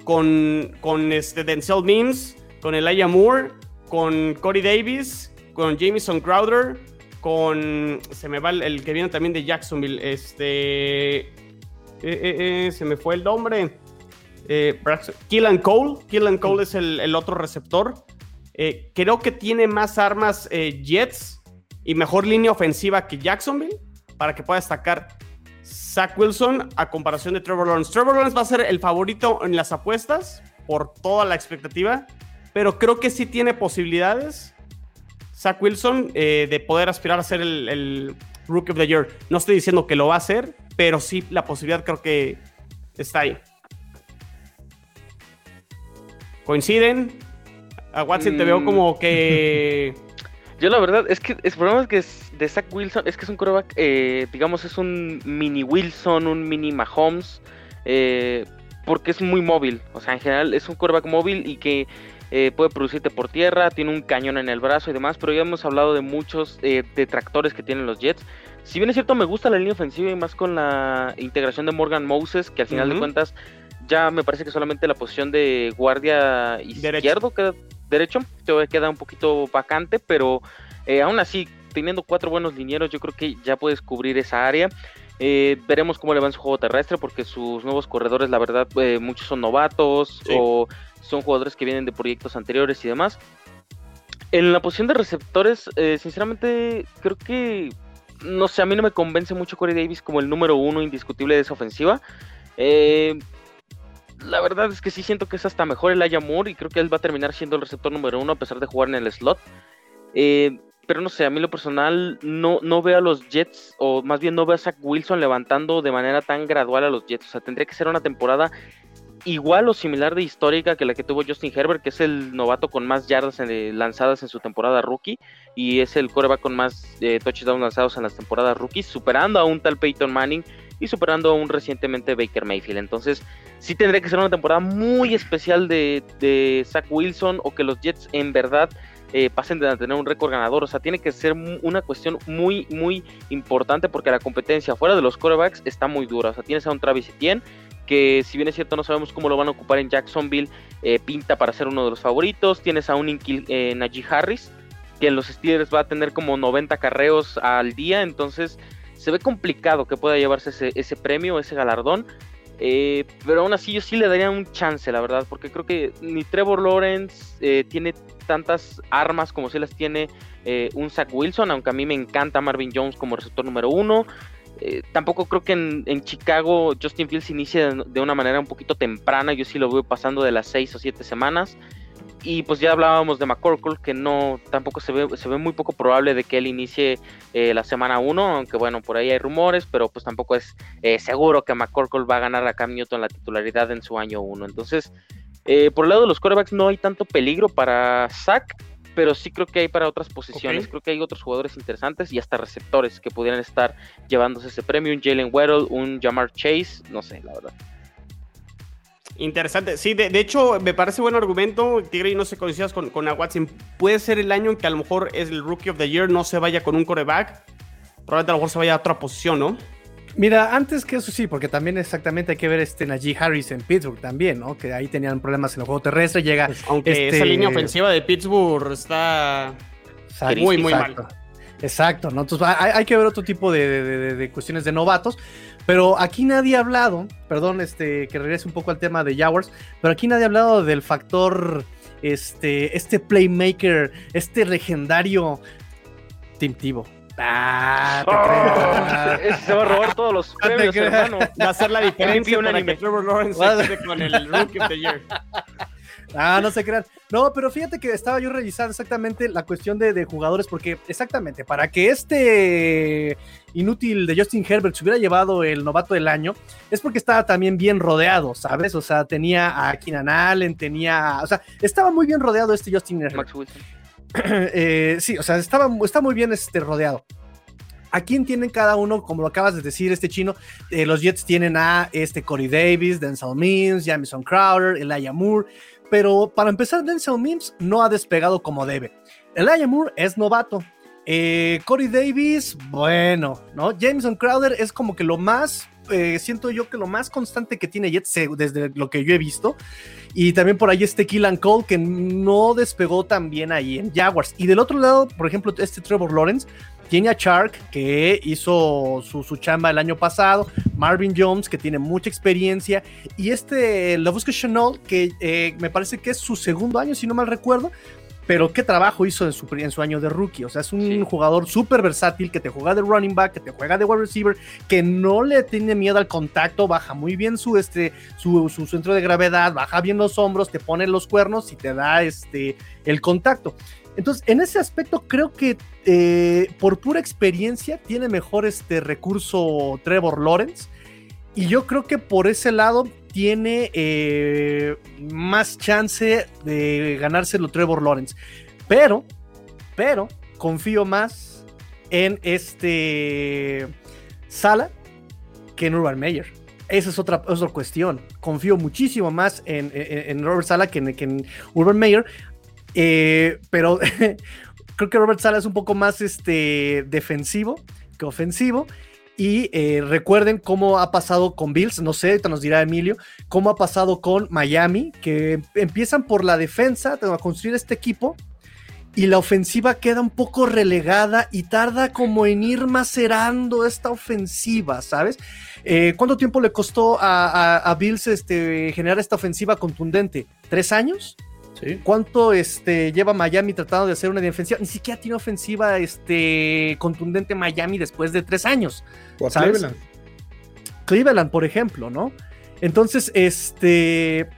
con, con este Denzel Mims, con Elijah Moore, con Corey Davis, con Jameson Crowder, con. Se me va el, que viene también de Jacksonville. Este. Eh, eh, eh, se me fue el nombre. Killan Cole. Killan Cole es el, otro receptor. creo que tiene más armas Jets y mejor línea ofensiva que Jacksonville para que pueda destacar. Zach Wilson a comparación de Trevor Lawrence. Trevor Lawrence va a ser el favorito en las apuestas por toda la expectativa, pero creo que sí tiene posibilidades Zach Wilson eh, de poder aspirar a ser el, Rookie of the Year. No estoy diciendo que lo va a hacer, pero sí la posibilidad creo que está ahí. ¿Coinciden? A Watson te veo como mm. que Yo la verdad es que el problema es que es de Zach Wilson es que es un coreback, eh, digamos, es un mini Wilson, un mini Mahomes, eh, porque es muy móvil. O sea, en general es un coreback móvil y que eh, puede producirte por tierra, tiene un cañón en el brazo y demás, pero ya hemos hablado de muchos detractores que tienen los Jets. Si bien es cierto, me gusta la línea ofensiva y más con la integración de Morgan Moses, que al final de cuentas ya me parece que solamente la posición de guardia izquierdo queda derecho, todavía queda un poquito vacante, pero eh, aún así, teniendo cuatro buenos linieros, yo creo que ya puedes cubrir esa área. Eh, veremos cómo le va en su juego terrestre, porque sus nuevos corredores, la verdad, eh, muchos son novatos o son jugadores que vienen de proyectos anteriores y demás. En la posición de receptores, sinceramente, creo que, no sé, a mí no me convence mucho Corey Davis como el número uno indiscutible de esa ofensiva. Eh, la verdad es que sí siento que es hasta mejor el Ayamur y creo que él va a terminar siendo el receptor número uno a pesar de jugar en el slot. Eh, pero no sé, a mí lo personal no, no veo a los Jets, o más bien no veo a Zach Wilson levantando de manera tan gradual a los Jets. O sea, tendría que ser una temporada igual o similar de histórica que la que tuvo Justin Herbert, que es el novato con más yardas lanzadas en su temporada rookie y es el coreback con más eh, touchdowns lanzados en las temporadas rookies, superando a un tal Peyton Manning y superando a un recientemente Baker Mayfield. Entonces, sí tendría que ser una temporada muy especial de, de Zach Wilson o que los Jets en verdad eh, pasen de tener un récord ganador. O sea, tiene que ser una cuestión muy, muy importante porque la competencia fuera de los quarterbacks está muy dura. O sea, tienes a un Travis Etienne que si bien es cierto no sabemos cómo lo van a ocupar en Jacksonville, eh, pinta para ser uno de los favoritos. Tienes a un eh, Najee Harris, que en los Steelers va a tener como 90 carreos al día, entonces se ve complicado que pueda llevarse ese, premio, ese galardón. Pero aún así yo sí le daría un chance, la verdad, porque creo que ni Trevor Lawrence tiene tantas armas como si las tiene eh, un Zach Wilson, aunque a mí me encanta Marvin Jones como receptor número uno. tampoco creo que en, Chicago Justin Fields inicie de, una manera un poquito temprana, yo sí lo veo pasando de las seis o siete semanas. Y pues ya hablábamos de McCorkle, que no, tampoco se ve, muy poco probable de que él inicie eh, la semana 1, aunque bueno, por ahí hay rumores, pero pues tampoco es eh, seguro que McCorkle va a ganar a Cam Newton la titularidad en su año 1. Entonces, Eh, por el lado de los quarterbacks no hay tanto peligro para Zach, pero sí creo que hay para otras posiciones. Creo que hay otros jugadores interesantes y hasta receptores que pudieran estar llevándose ese premio. Un Jalen Weddle, un Jamar Chase, no sé, la verdad. Interesante. Sí, de, hecho, me parece buen argumento. Tigre, y no se coincidas con, con Watson. Puede ser el año en que a lo mejor es el Rookie of the Year, no se vaya con un coreback. Probablemente a lo mejor se vaya a otra posición, ¿no? Mira, antes que eso sí, porque también exactamente hay que ver este Najee Harris en Pittsburgh también, ¿no? Que ahí tenían problemas en el juego terrestre, llega... Pues, aunque este esa línea ofensiva de Pittsburgh está muy, muy mal. Exacto, ¿no? Entonces hay, que ver otro tipo de, cuestiones de novatos, pero aquí nadie ha hablado, perdón, este, que regrese un poco al tema de Jaguars, pero aquí nadie ha hablado del factor, este, este playmaker, este legendario Tim Tebow. Ah, te oh, se va a robar todos los premios, hermano. Va a ser la diferencia para que Trevor Lawrence se con el Rookie of the Year. Ah, no se crean. No, pero fíjate que estaba yo revisando exactamente la cuestión de, de, jugadores, porque exactamente, para que este inútil de Justin Herbert se hubiera llevado el novato del año, es porque estaba también bien rodeado, ¿sabes? O sea, tenía a Keenan Allen, tenía, o sea, estaba muy bien rodeado este Justin Herbert. Eh, sí, o sea, está muy bien este, rodeado. ¿A quién tienen cada uno? Como lo acabas de decir, este chino. Eh, los Jets tienen a este Corey Davis, Denzel Mims, Jamison Crowder, Elijah Moore. Pero para empezar, Denzel Mims no ha despegado como debe. Elijah Moore es novato. Eh, Corey Davis, bueno, ¿no? Jameson Crowder es como que lo más, siento yo que lo más constante que tiene Jets desde lo que yo he visto. Y también por ahí este Killan Cole, que no despegó tan bien ahí en Jaguars. Y del otro lado, por ejemplo, este Trevor Lawrence, tiene a Shark, que hizo su, chamba el año pasado, Marvin Jones, que tiene mucha experiencia, y este Lavusca Chanel, que eh, me parece que es su segundo año, si no mal recuerdo, pero qué trabajo hizo en su, en su año de rookie. O sea, es un jugador súper versátil que te juega de running back, que te juega de wide receiver, que no le tiene miedo al contacto, baja muy bien su, este, su, centro de gravedad, baja bien los hombros, te pone los cuernos y te da este, el contacto. Entonces, en ese aspecto, creo que eh, por pura experiencia tiene mejor este recurso Trevor Lawrence. Y yo creo que por ese lado tiene eh, más chance de ganárselo Trevor Lawrence. Pero, pero, confío más en este Sala que en Urban Meyer. Esa es otra, otra cuestión. Confío muchísimo más en, Robert Sala que en, Urban Meyer. Eh, pero creo que Robert Sala es un poco más este, defensivo que ofensivo. Y eh, recuerden cómo ha pasado con Bills, no sé, nos dirá Emilio, cómo ha pasado con Miami, que empiezan por la defensa a construir este equipo y la ofensiva queda un poco relegada y tarda como en ir macerando esta ofensiva, ¿sabes? Eh, ¿Cuánto tiempo le costó a, Bills este, generar esta ofensiva contundente? ¿Tres años? ¿Cuánto este, lleva Miami tratando de hacer una defensiva? Ni siquiera tiene ofensiva este, contundente Miami después de tres años. Cleveland. Cleveland, por ejemplo, ¿no? Entonces, este.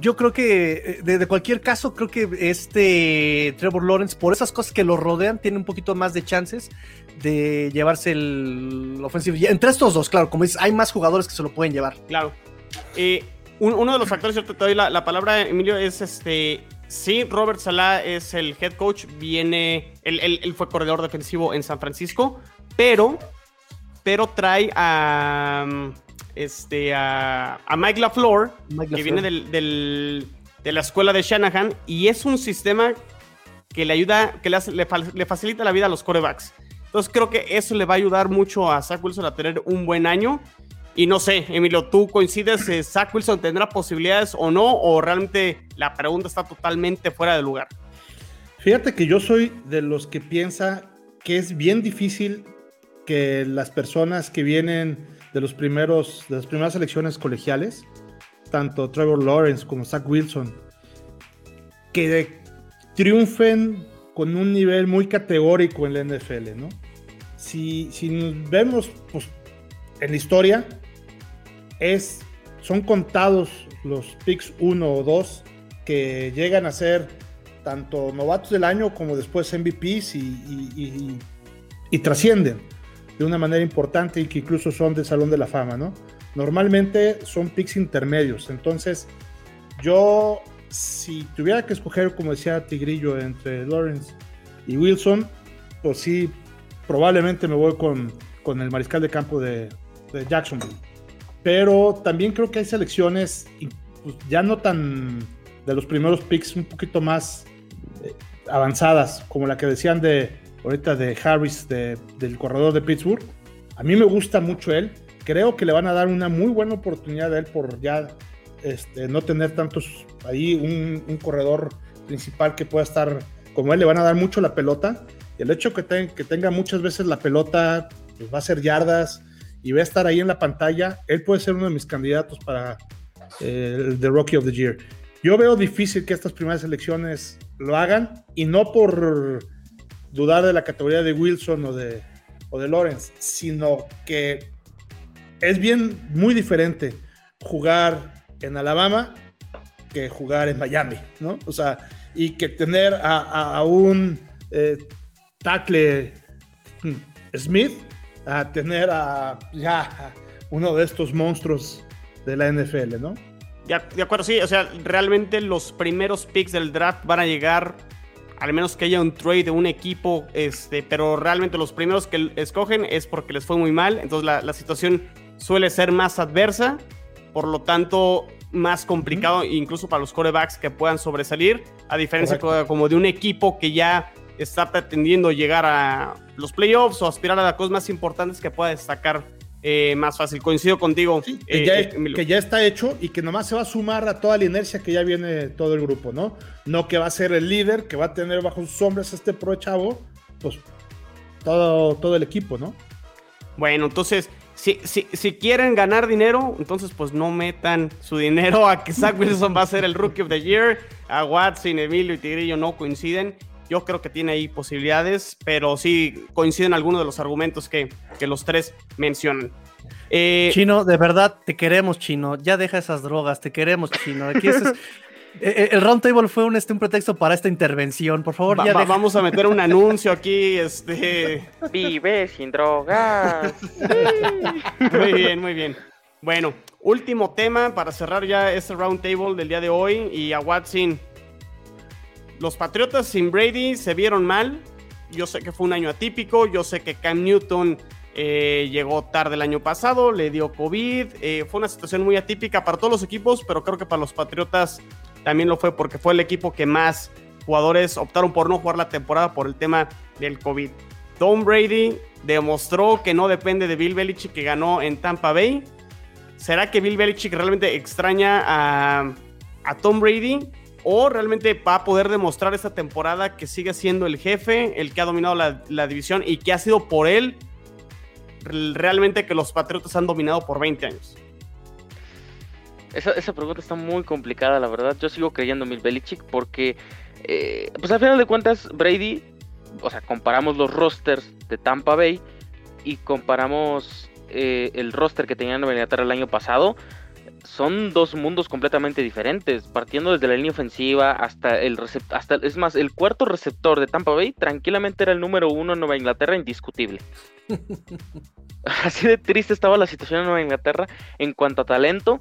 Yo creo que, de, cualquier caso, creo que este Trevor Lawrence, por esas cosas que lo rodean, tiene un poquito más de chances de llevarse el ofensivo. Entre estos dos, claro, como dices, hay más jugadores que se lo pueden llevar. Claro. Eh, uno de los factores, yo te doy la, palabra, Emilio, es este. Sí, Robert Salah es el head coach, viene. Él, fue corredor defensivo en San Francisco, pero. Pero trae a. Este, a, Mike LaFleur, que viene de la escuela de Shanahan, y es un sistema que le ayuda, que le, le, facilita la vida a los corebacks. Entonces creo que eso le va a ayudar mucho a Zach Wilson a tener un buen año. Y no sé, Emilio, ¿tú coincides? Eh, ¿Zach Wilson tendrá posibilidades o no? ¿O realmente la pregunta está totalmente fuera de lugar? Fíjate que yo soy de los que piensa que es bien difícil que las personas que vienen de los primeros de las primeras elecciones colegiales, tanto Trevor Lawrence como Zach Wilson, que triunfen con un nivel muy categórico en la NFL, ¿no? Si, si vemos pues, en la historia, es, son contados los picks 1 o 2 que llegan a ser tanto novatos del año como después MVPs y, y, trascienden de una manera importante y que incluso son del Salón de la Fama, ¿no? Normalmente son picks intermedios, entonces Yo, si tuviera que escoger, como decía Tigrillo, entre Lawrence y Wilson, pues sí, probablemente me voy con, con el mariscal de campo de, de Jacksonville. Pero también creo que hay selecciones pues, ya no tan de los primeros picks, un poquito más eh, avanzadas, como la que decían de ahorita de Harris, del corredor de Pittsburgh. A mí me gusta mucho él. Creo que le van a dar una muy buena oportunidad a él por ya este, no tener tantos ahí, un, corredor principal que pueda estar como él, le van a dar mucho la pelota. Y el hecho que, que tenga muchas veces la pelota, pues va a ser yardas y va a estar ahí en la pantalla. Él puede ser uno de mis candidatos para eh, el The Rookie of the Year. Yo veo difícil que estas primeras elecciones lo hagan y no por dudar de la categoría de Wilson o de, o de Lawrence, sino que es bien muy diferente jugar en Alabama que jugar en Miami, ¿no? O sea, y que tener a, un eh, tackle hmm, Smith, a tener a ya uno de estos monstruos de la NFL, ¿no? de acuerdo, sí, o sea, realmente los primeros picks del draft van a llegar, al menos que haya un trade de un equipo, este, pero realmente los primeros que escogen es porque les fue muy mal, entonces la, situación suele ser más adversa, por lo tanto más complicado incluso para los corebacks que puedan sobresalir, a diferencia como de un equipo que ya está pretendiendo llegar a los playoffs o aspirar a las cosas más importantes que pueda destacar eh, más fácil. Coincido contigo. que, ya, eh, que, ya, está hecho y que nomás se va a sumar a toda la inercia que ya viene todo el grupo, ¿no? No que va a ser el líder, que va a tener bajo sus sombras este pro chavo, pues todo, todo el equipo, ¿no? Bueno, entonces, si, si, si, quieren ganar dinero, entonces pues no metan su dinero a que Zach Wilson va a ser el Rookie of the Year. A Watson, Emilio y Tigrillo no coinciden. Yo creo que tiene ahí posibilidades, pero sí coinciden algunos de los argumentos que, los tres mencionan. Eh, Chino, de verdad, te queremos, Chino. Ya deja esas drogas, te queremos, Chino. Aquí es, eh, eh, el roundtable fue un, este, un pretexto para esta intervención. Por favor, ya vamos a meter un anuncio aquí. Este... Vive sin drogas. muy bien, muy bien. Bueno, último tema para cerrar ya este roundtable del día de hoy. Y a Watson, los Patriotas sin Brady se vieron mal. Yo sé que fue un año atípico. Yo sé que Cam Newton eh, llegó tarde el año pasado, le dio COVID. Eh, fue una situación muy atípica para todos los equipos, pero creo que para los Patriotas también lo fue porque fue el equipo que más jugadores optaron por no jugar la temporada por el tema del COVID. Tom Brady demostró que no depende de Bill Belichick que ganó en Tampa Bay. ¿Será que Bill Belichick realmente extraña a, a Tom Brady? O realmente va a poder demostrar esta temporada que sigue siendo el jefe, el que ha dominado la, división y que ha sido por él realmente que los Patriotas han dominado por 20 años. Esa, pregunta está muy complicada, la verdad. Yo sigo creyendo en Bill Belichick porque, eh, pues al final de cuentas, Brady, o sea, comparamos los rosters de Tampa Bay y comparamos eh, el roster que tenía Nueva Inglaterra el año pasado son dos mundos completamente diferentes, partiendo desde la línea ofensiva hasta el hasta es más, el cuarto receptor de Tampa Bay tranquilamente era el número uno en Nueva Inglaterra indiscutible. Así de triste estaba la situación en Nueva Inglaterra en cuanto a talento.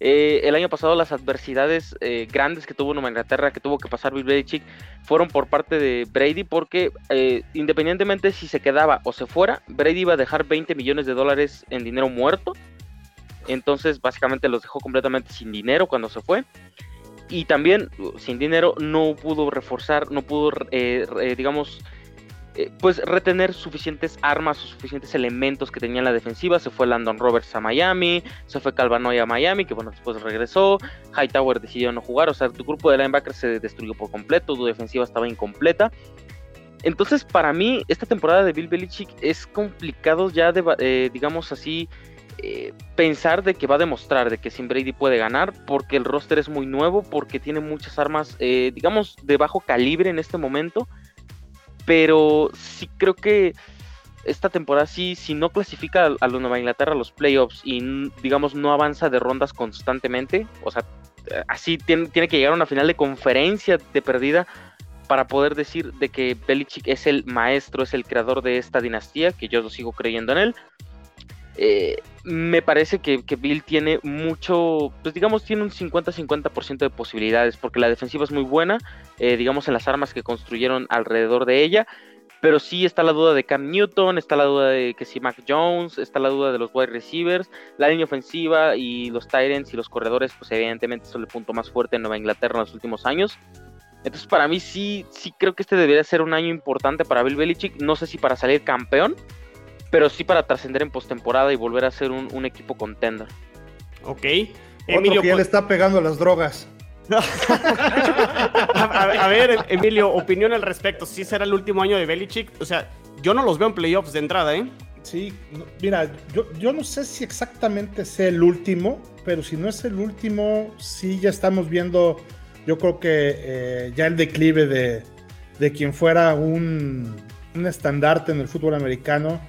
Eh, el año pasado las adversidades eh, grandes que tuvo Nueva Inglaterra, que tuvo que pasar Bill Belichick, fueron por parte de Brady porque eh, independientemente si se quedaba o se fuera, Brady iba a dejar 20 millones de dólares en dinero muerto entonces básicamente los dejó completamente sin dinero cuando se fue. Y también sin dinero no pudo reforzar, no pudo, eh, digamos, eh, pues retener suficientes armas o suficientes elementos que tenía en la defensiva. Se fue Landon Roberts a Miami, se fue Calvanoy a Miami, que bueno, después regresó. Hightower decidió no jugar, o sea, tu grupo de linebackers se destruyó por completo, tu defensiva estaba incompleta. Entonces, para mí, esta temporada de Bill Belichick es complicado ya, de, eh, digamos así, eh, pensar de que va a demostrar de que sin Brady puede ganar, porque el roster es muy nuevo, porque tiene muchas armas, eh, digamos, de bajo calibre en este momento. Pero sí creo que esta temporada sí, si no clasifica a, los Nueva Inglaterra a los playoffs y digamos no avanza de rondas constantemente, o sea, así tiene, tiene que llegar a una final de conferencia de perdida para poder decir de que Belichick es el maestro, es el creador de esta dinastía, que yo lo sigo creyendo en él Eh, me parece que, Bill tiene mucho, pues digamos, tiene un 50-50% de posibilidades, porque la defensiva es muy buena, eh, digamos, en las armas que construyeron alrededor de ella, pero sí está la duda de Cam Newton, está la duda de que si Mac Jones, está la duda de los wide receivers, la línea ofensiva y los Tyrants y los corredores, pues evidentemente son el punto más fuerte en Nueva Inglaterra en los últimos años. Entonces, para mí sí, sí creo que este debería ser un año importante para Bill Belichick. No sé si para salir campeón, pero sí para trascender en postemporada y volver a ser un, equipo contender. Ok. Emilio, que ya le está pegando las drogas. a, ver, Emilio, opinión al respecto. Si será el último año de Belichick, o sea, yo no los veo en playoffs de entrada, ¿eh? Sí, mira, yo, yo no sé si exactamente sea el último, pero si no es el último, sí ya estamos viendo, yo creo que eh, ya el declive de, de quien fuera un, un estandarte en el fútbol americano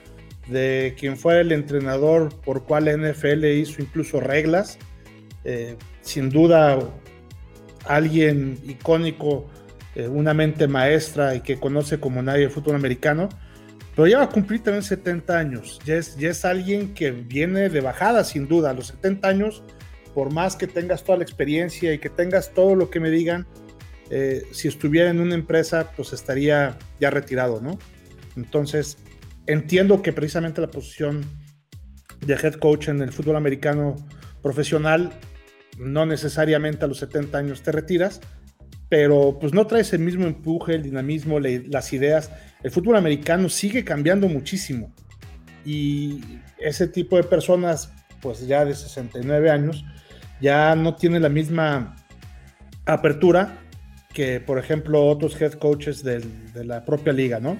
de quien fue el entrenador por cual NFL hizo incluso reglas. Eh, sin duda, alguien icónico, eh, una mente maestra y que conoce como nadie el fútbol americano, pero ya va a cumplir también 70 años. Ya es, es alguien que viene de bajada, sin duda. A los 70 años, por más que tengas toda la experiencia y que tengas todo lo que me digan, eh, si estuviera en una empresa, pues estaría ya retirado, ¿no? Entonces, entiendo que precisamente la posición de head coach en el fútbol americano profesional, no necesariamente a los 70 años te retiras, pero pues no traes el mismo empuje, el dinamismo, las ideas. El fútbol americano sigue cambiando muchísimo y ese tipo de personas, pues ya de 69 años, ya no tiene la misma apertura que, por ejemplo, otros head coaches de la propia liga, ¿no?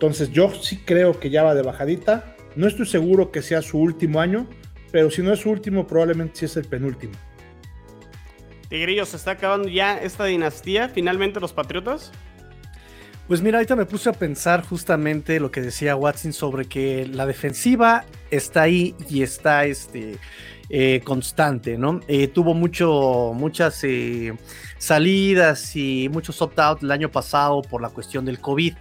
Entonces yo sí creo que ya va de bajadita. No estoy seguro que sea su último año, pero si no es su último, probablemente sí es el penúltimo. Tigrillo, ¿se está acabando ya esta dinastía? ¿Finalmente los Patriotas? Pues mira, ahorita me puse a pensar justamente lo que decía Watson sobre que la defensiva está ahí y está este, eh, constante, ¿no? Eh, tuvo mucho, muchas eh, salidas y muchos opt-out el año pasado por la cuestión del COVID.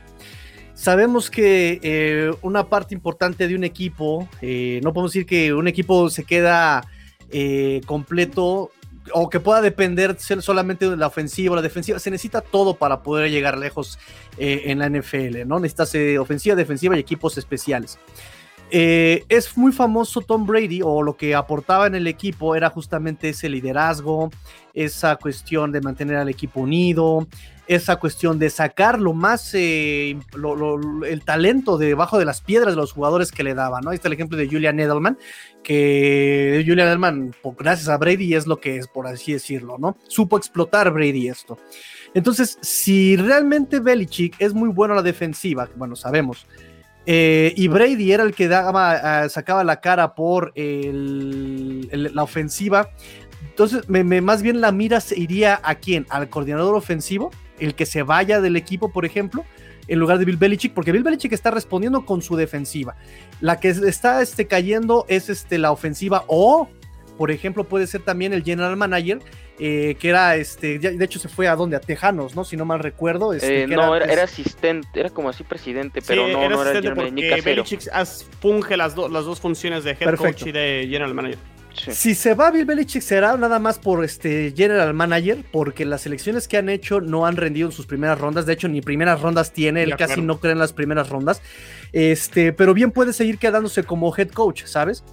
Sabemos que eh, una parte importante de un equipo, eh, no podemos decir que un equipo se queda eh, completo o que pueda depender solamente de la ofensiva o la defensiva, se necesita todo para poder llegar lejos en la NFL, ¿no? Necesitas ofensiva, defensiva y equipos especiales. Es muy famoso Tom Brady o lo que aportaba en el equipo era justamente ese liderazgo, esa cuestión de mantener al equipo unido, esa cuestión de sacar lo más, eh, el talento debajo de las piedras de los jugadores que le daban, ¿no? Ahí está el ejemplo de Julian Edelman, que Julian Edelman, gracias a Brady, es lo que es, por así decirlo, ¿no? Supo explotar Brady esto. Entonces, si realmente Belichick es muy bueno a la defensiva, bueno, sabemos, eh, y Brady era el que ah, sacaba la cara por la ofensiva. Entonces, más bien la mira se iría a quién? Al coordinador ofensivo el que se vaya del equipo, por ejemplo, en lugar de Bill Belichick, porque Bill Belichick está respondiendo con su defensiva. La que está este, cayendo es este, la ofensiva o, por ejemplo, puede ser también el general manager, eh, que era, este, de hecho se fue a donde, a Tejanos, ¿no? Si no mal recuerdo. Este, eh, no, era, asistente, era como así presidente, pero no, era no era general manager. Belichick funge las, las dos funciones de head coach y de general manager. Si se va Bill Belichick será nada más por este general manager, porque las elecciones que han hecho no han rendido en sus primeras rondas. De hecho, ni primeras rondas tiene, él casi no cree en las primeras rondas. Este, pero bien puede seguir quedándose como head coach, ¿sabes?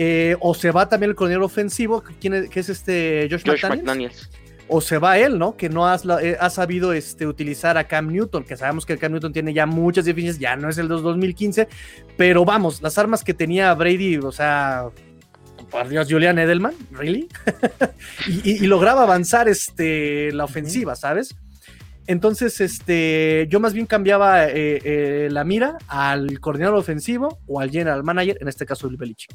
Eh, o se va también el coronel ofensivo, que es este Josh, McDaniels. O se va él, ¿no? Que no eh, ha sabido este, utilizar a Cam Newton, que sabemos que Cam Newton tiene ya muchas deficiencias, ya no es el 2015, pero vamos, las armas que tenía Brady, o sea, por Dios, Julian Edelman, ¿really? y, lograba avanzar este, la ofensiva, ¿sabes? Entonces, este, yo más bien cambiaba eh, eh, la mira al coordinador ofensivo o al general manager, en este caso el Belichick.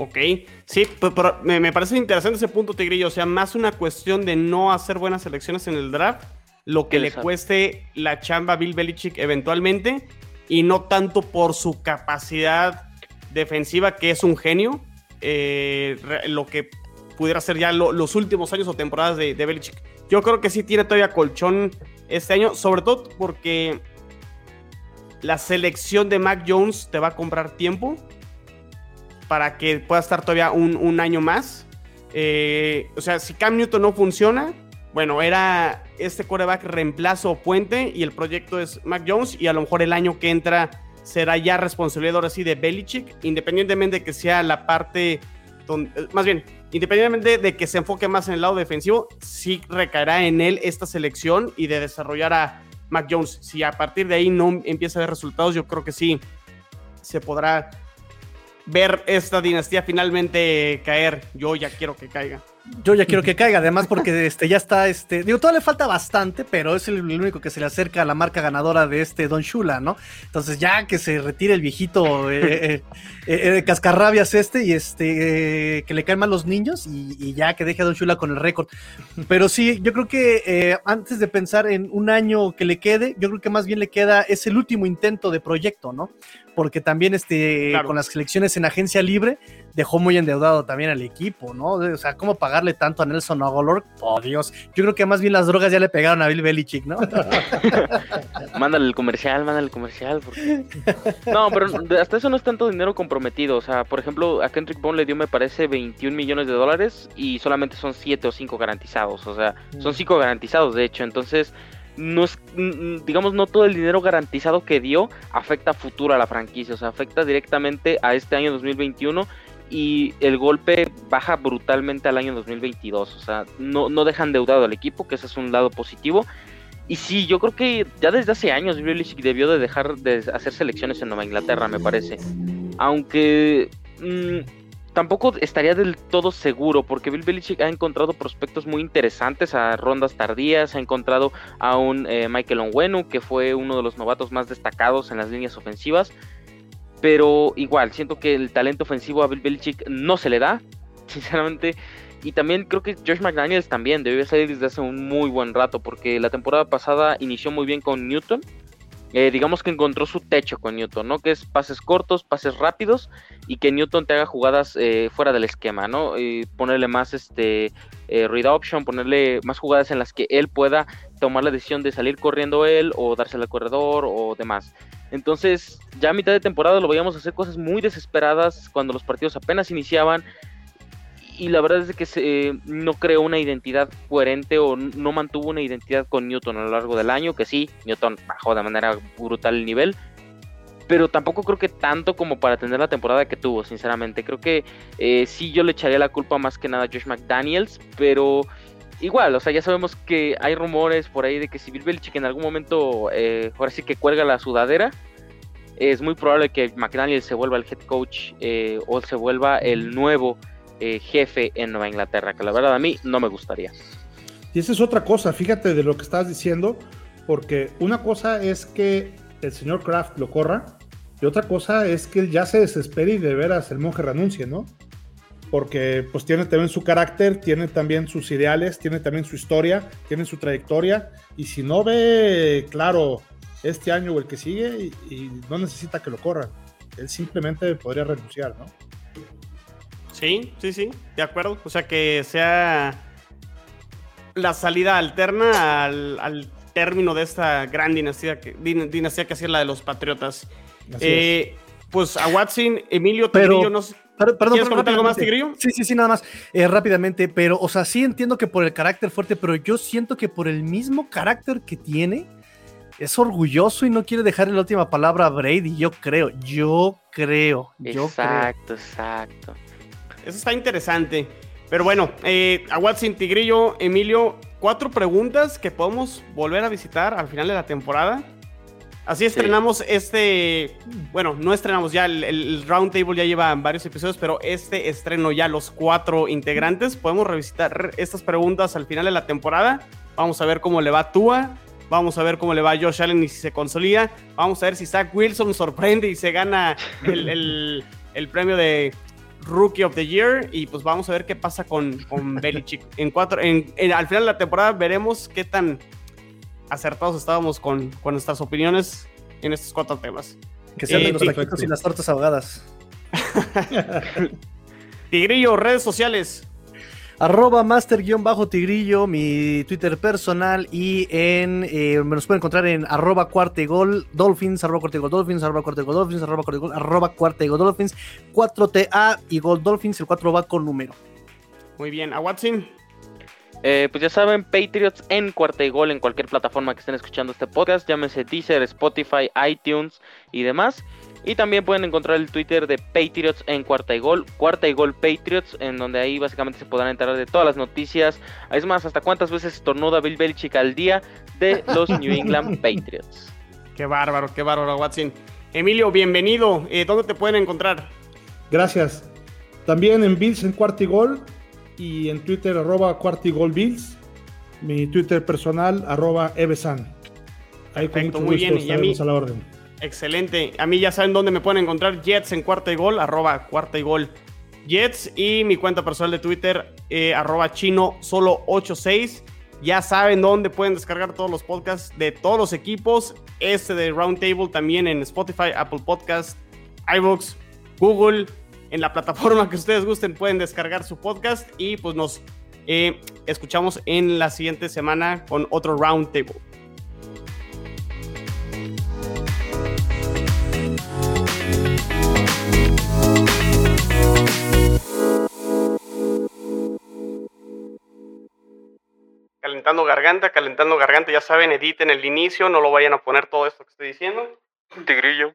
Ok, sí, pero, me, parece interesante ese punto, Tigrillo. O sea, más una cuestión de no hacer buenas elecciones en el draft, lo que le cueste la chamba a Bill Belichick eventualmente, y no tanto por su capacidad defensiva, que es un genio, eh, lo que pudiera ser ya los últimos años o temporadas de, de Belichick. Yo creo que sí tiene todavía colchón este año, sobre todo porque la selección de Mac Jones te va a comprar tiempo. Para que pueda estar todavía un, año más. Eh, o sea, si Cam Newton no funciona, bueno, era este quarterback reemplazo puente y el proyecto es Mac Jones y a lo mejor el año que entra será ya responsabilidad ahora sí de Belichick, independientemente de que sea la parte, eh, más bien, independientemente de que se enfoque más en el lado defensivo, sí recaerá en él esta selección y de desarrollar a Mac Jones. Si a partir de ahí no empieza a ver resultados, yo creo que sí se podrá ver esta dinastía finalmente caer. Yo ya quiero que caiga. Yo ya quiero que caiga, además porque este, ya está, este, digo, todavía le falta bastante, pero es el, único que se le acerca a la marca ganadora de este Don Shula, ¿no? Entonces ya que se retire el viejito eh, eh, eh, cascarrabias este y este, que le caen mal los niños y, ya que deje a Don Shula con el récord. Pero sí, yo creo que antes de pensar en un año que le quede, yo creo que más bien le queda, es el último intento de proyecto, ¿no? Porque también este, con las selecciones en agencia libre, dejó muy endeudado también al equipo, ¿no? O sea, ¿cómo pagarle tanto a Nelson Aguilar? Oh, Dios. Yo creo que más bien las drogas ya le pegaron a Bill Belichick, ¿no? mándale el comercial, mándale el comercial. No, pero hasta eso no es tanto dinero comprometido. O sea, por ejemplo, a Kendrick Bond le dio, me parece, 21 millones de dólares y solamente son 7 o 5 garantizados. O sea, son 5 garantizados, de hecho. Entonces no es, digamos, no todo el dinero garantizado que dio afecta a futuro a la franquicia, o sea, afecta directamente a este año 2021 y el golpe baja brutalmente al año 2022. O sea, no, no dejan deudado al equipo, que ese es un lado positivo. Y sí, yo creo que ya desde hace años Belichick debió de dejar de hacer selecciones en Nueva Inglaterra, me parece. Aunque mm, tampoco estaría del todo seguro, porque Bill Belichick ha encontrado prospectos muy interesantes a rondas tardías, ha encontrado a un eh, Michael Onwenu, que fue uno de los novatos más destacados en las líneas ofensivas pero igual, siento que el talento ofensivo a Bill Belichick no se le da, sinceramente. Y también creo que Josh McDaniels también debió salir desde hace un muy buen rato, porque la temporada pasada inició muy bien con Newton. Eh, digamos que encontró su techo con Newton, ¿no? Que es pases cortos, pases rápidos y que Newton te haga jugadas eh, fuera del esquema, ¿no? Y ponerle más este eh, read option, ponerle más jugadas en las que él pueda tomar la decisión de salir corriendo él o dársela al corredor o demás. Entonces, ya a mitad de temporada lo veíamos hacer cosas muy desesperadas cuando los partidos apenas iniciaban. Y la verdad es que se, no creó una identidad coherente o no mantuvo una identidad con Newton a lo largo del año. Que sí, Newton bajó de manera brutal el nivel. Pero tampoco creo que tanto como para tener la temporada que tuvo, sinceramente. Creo que eh, sí yo le echaría la culpa más que nada a Josh McDaniels. Pero igual, o sea, ya sabemos que hay rumores por ahí de que si Bill Belichick en algún momento, eh, ahora sí que cuelga la sudadera, es muy probable que McDaniel se vuelva el head coach eh, o se vuelva el nuevo eh, jefe en Nueva Inglaterra, que la verdad a mí no me gustaría. Y esa es otra cosa, fíjate de lo que estás diciendo, porque una cosa es que el señor Kraft lo corra, y otra cosa es que él ya se desespere y de veras el monje renuncie, ¿no? porque pues tiene también su carácter, tiene también sus ideales, tiene también su historia, tiene su trayectoria, y si no ve claro este año o el que sigue, y, no necesita que lo corran, él simplemente podría renunciar, ¿no? Sí, sí, sí, de acuerdo, o sea que sea la salida alterna al, término de esta gran dinastía que, dinastía que hacía la de los Patriotas. Eh, pues a Watson, Emilio Pero... no sé perdón, ¿Quieres comentar algo más, Tigrillo? Sí, sí, sí, nada más. Eh, rápidamente, pero, o sea, sí entiendo que por el carácter fuerte, pero yo siento que por el mismo carácter que tiene, es orgulloso y no quiere dejar la última palabra a Brady. Yo creo, yo creo. Yo exacto, exacto. Eso está interesante. Pero bueno, eh, a Watson, Tigrillo, Emilio, cuatro preguntas que podemos volver a visitar al final de la temporada. Así estrenamos este, bueno, no estrenamos ya, el, el Roundtable ya lleva varios episodios, pero este estreno ya los cuatro integrantes. Podemos revisitar estas preguntas al final de la temporada. Vamos a ver cómo le va a Tua, vamos a ver cómo le va a Josh Allen y si se consolida. Vamos a ver si Zach Wilson sorprende y se gana el, premio de Rookie of the Year. Y pues vamos a ver qué pasa con, con Belichick. En cuatro, en, al final de la temporada veremos qué tan acertados estábamos con, con nuestras opiniones en estos cuatro temas. Que sean eh, los taquitos y las tortas ahogadas. Tigrillo, redes sociales. Arroba master-tigrillo, mi Twitter personal y en, eh, me los pueden encontrar en arroba cuartegol dolphins, arroba cuartegol dolphins, arroba cuartegol dolphins, arroba cuartegol, arroba cuartegol dolphins, 4TA y Gold Dolphins, el 4 va con número. Muy bien, a Watson. Eh, pues ya saben, Patriots en cuarta y gol en cualquier plataforma que estén escuchando este podcast, llámese Deezer, Spotify, iTunes y demás. Y también pueden encontrar el Twitter de Patriots en Cuarta y Gol, Cuarta y Gol Patriots, en donde ahí básicamente se podrán enterar de todas las noticias. Es más, hasta cuántas veces estornuda Bill Belichick al día de los New England Patriots. Qué bárbaro, qué bárbaro, Watson. Emilio, bienvenido. Eh, ¿Dónde te pueden encontrar? Gracias. También en Bills en Cuarta y Gol y en Twitter arroba Cuarta y Gol Bills. Mi Twitter personal arroba Evesan. Ahí con mucho muy bien. Y a, mí, a la orden. Excelente. A mí ya saben dónde me pueden encontrar. Jets en cuarta y gol, arroba cuarta y gol. Jets y mi cuenta personal de Twitter, eh, arroba chino solo 86. Ya saben dónde pueden descargar todos los podcasts de todos los equipos. Este de Roundtable también en Spotify, Apple Podcast, iVoox, Google. En la plataforma que ustedes gusten pueden descargar su podcast y pues nos eh, escuchamos en la siguiente semana con otro Roundtable. Calentando garganta, calentando garganta, ya saben, editen el inicio, no lo vayan a poner todo esto que estoy diciendo. Tigrillo.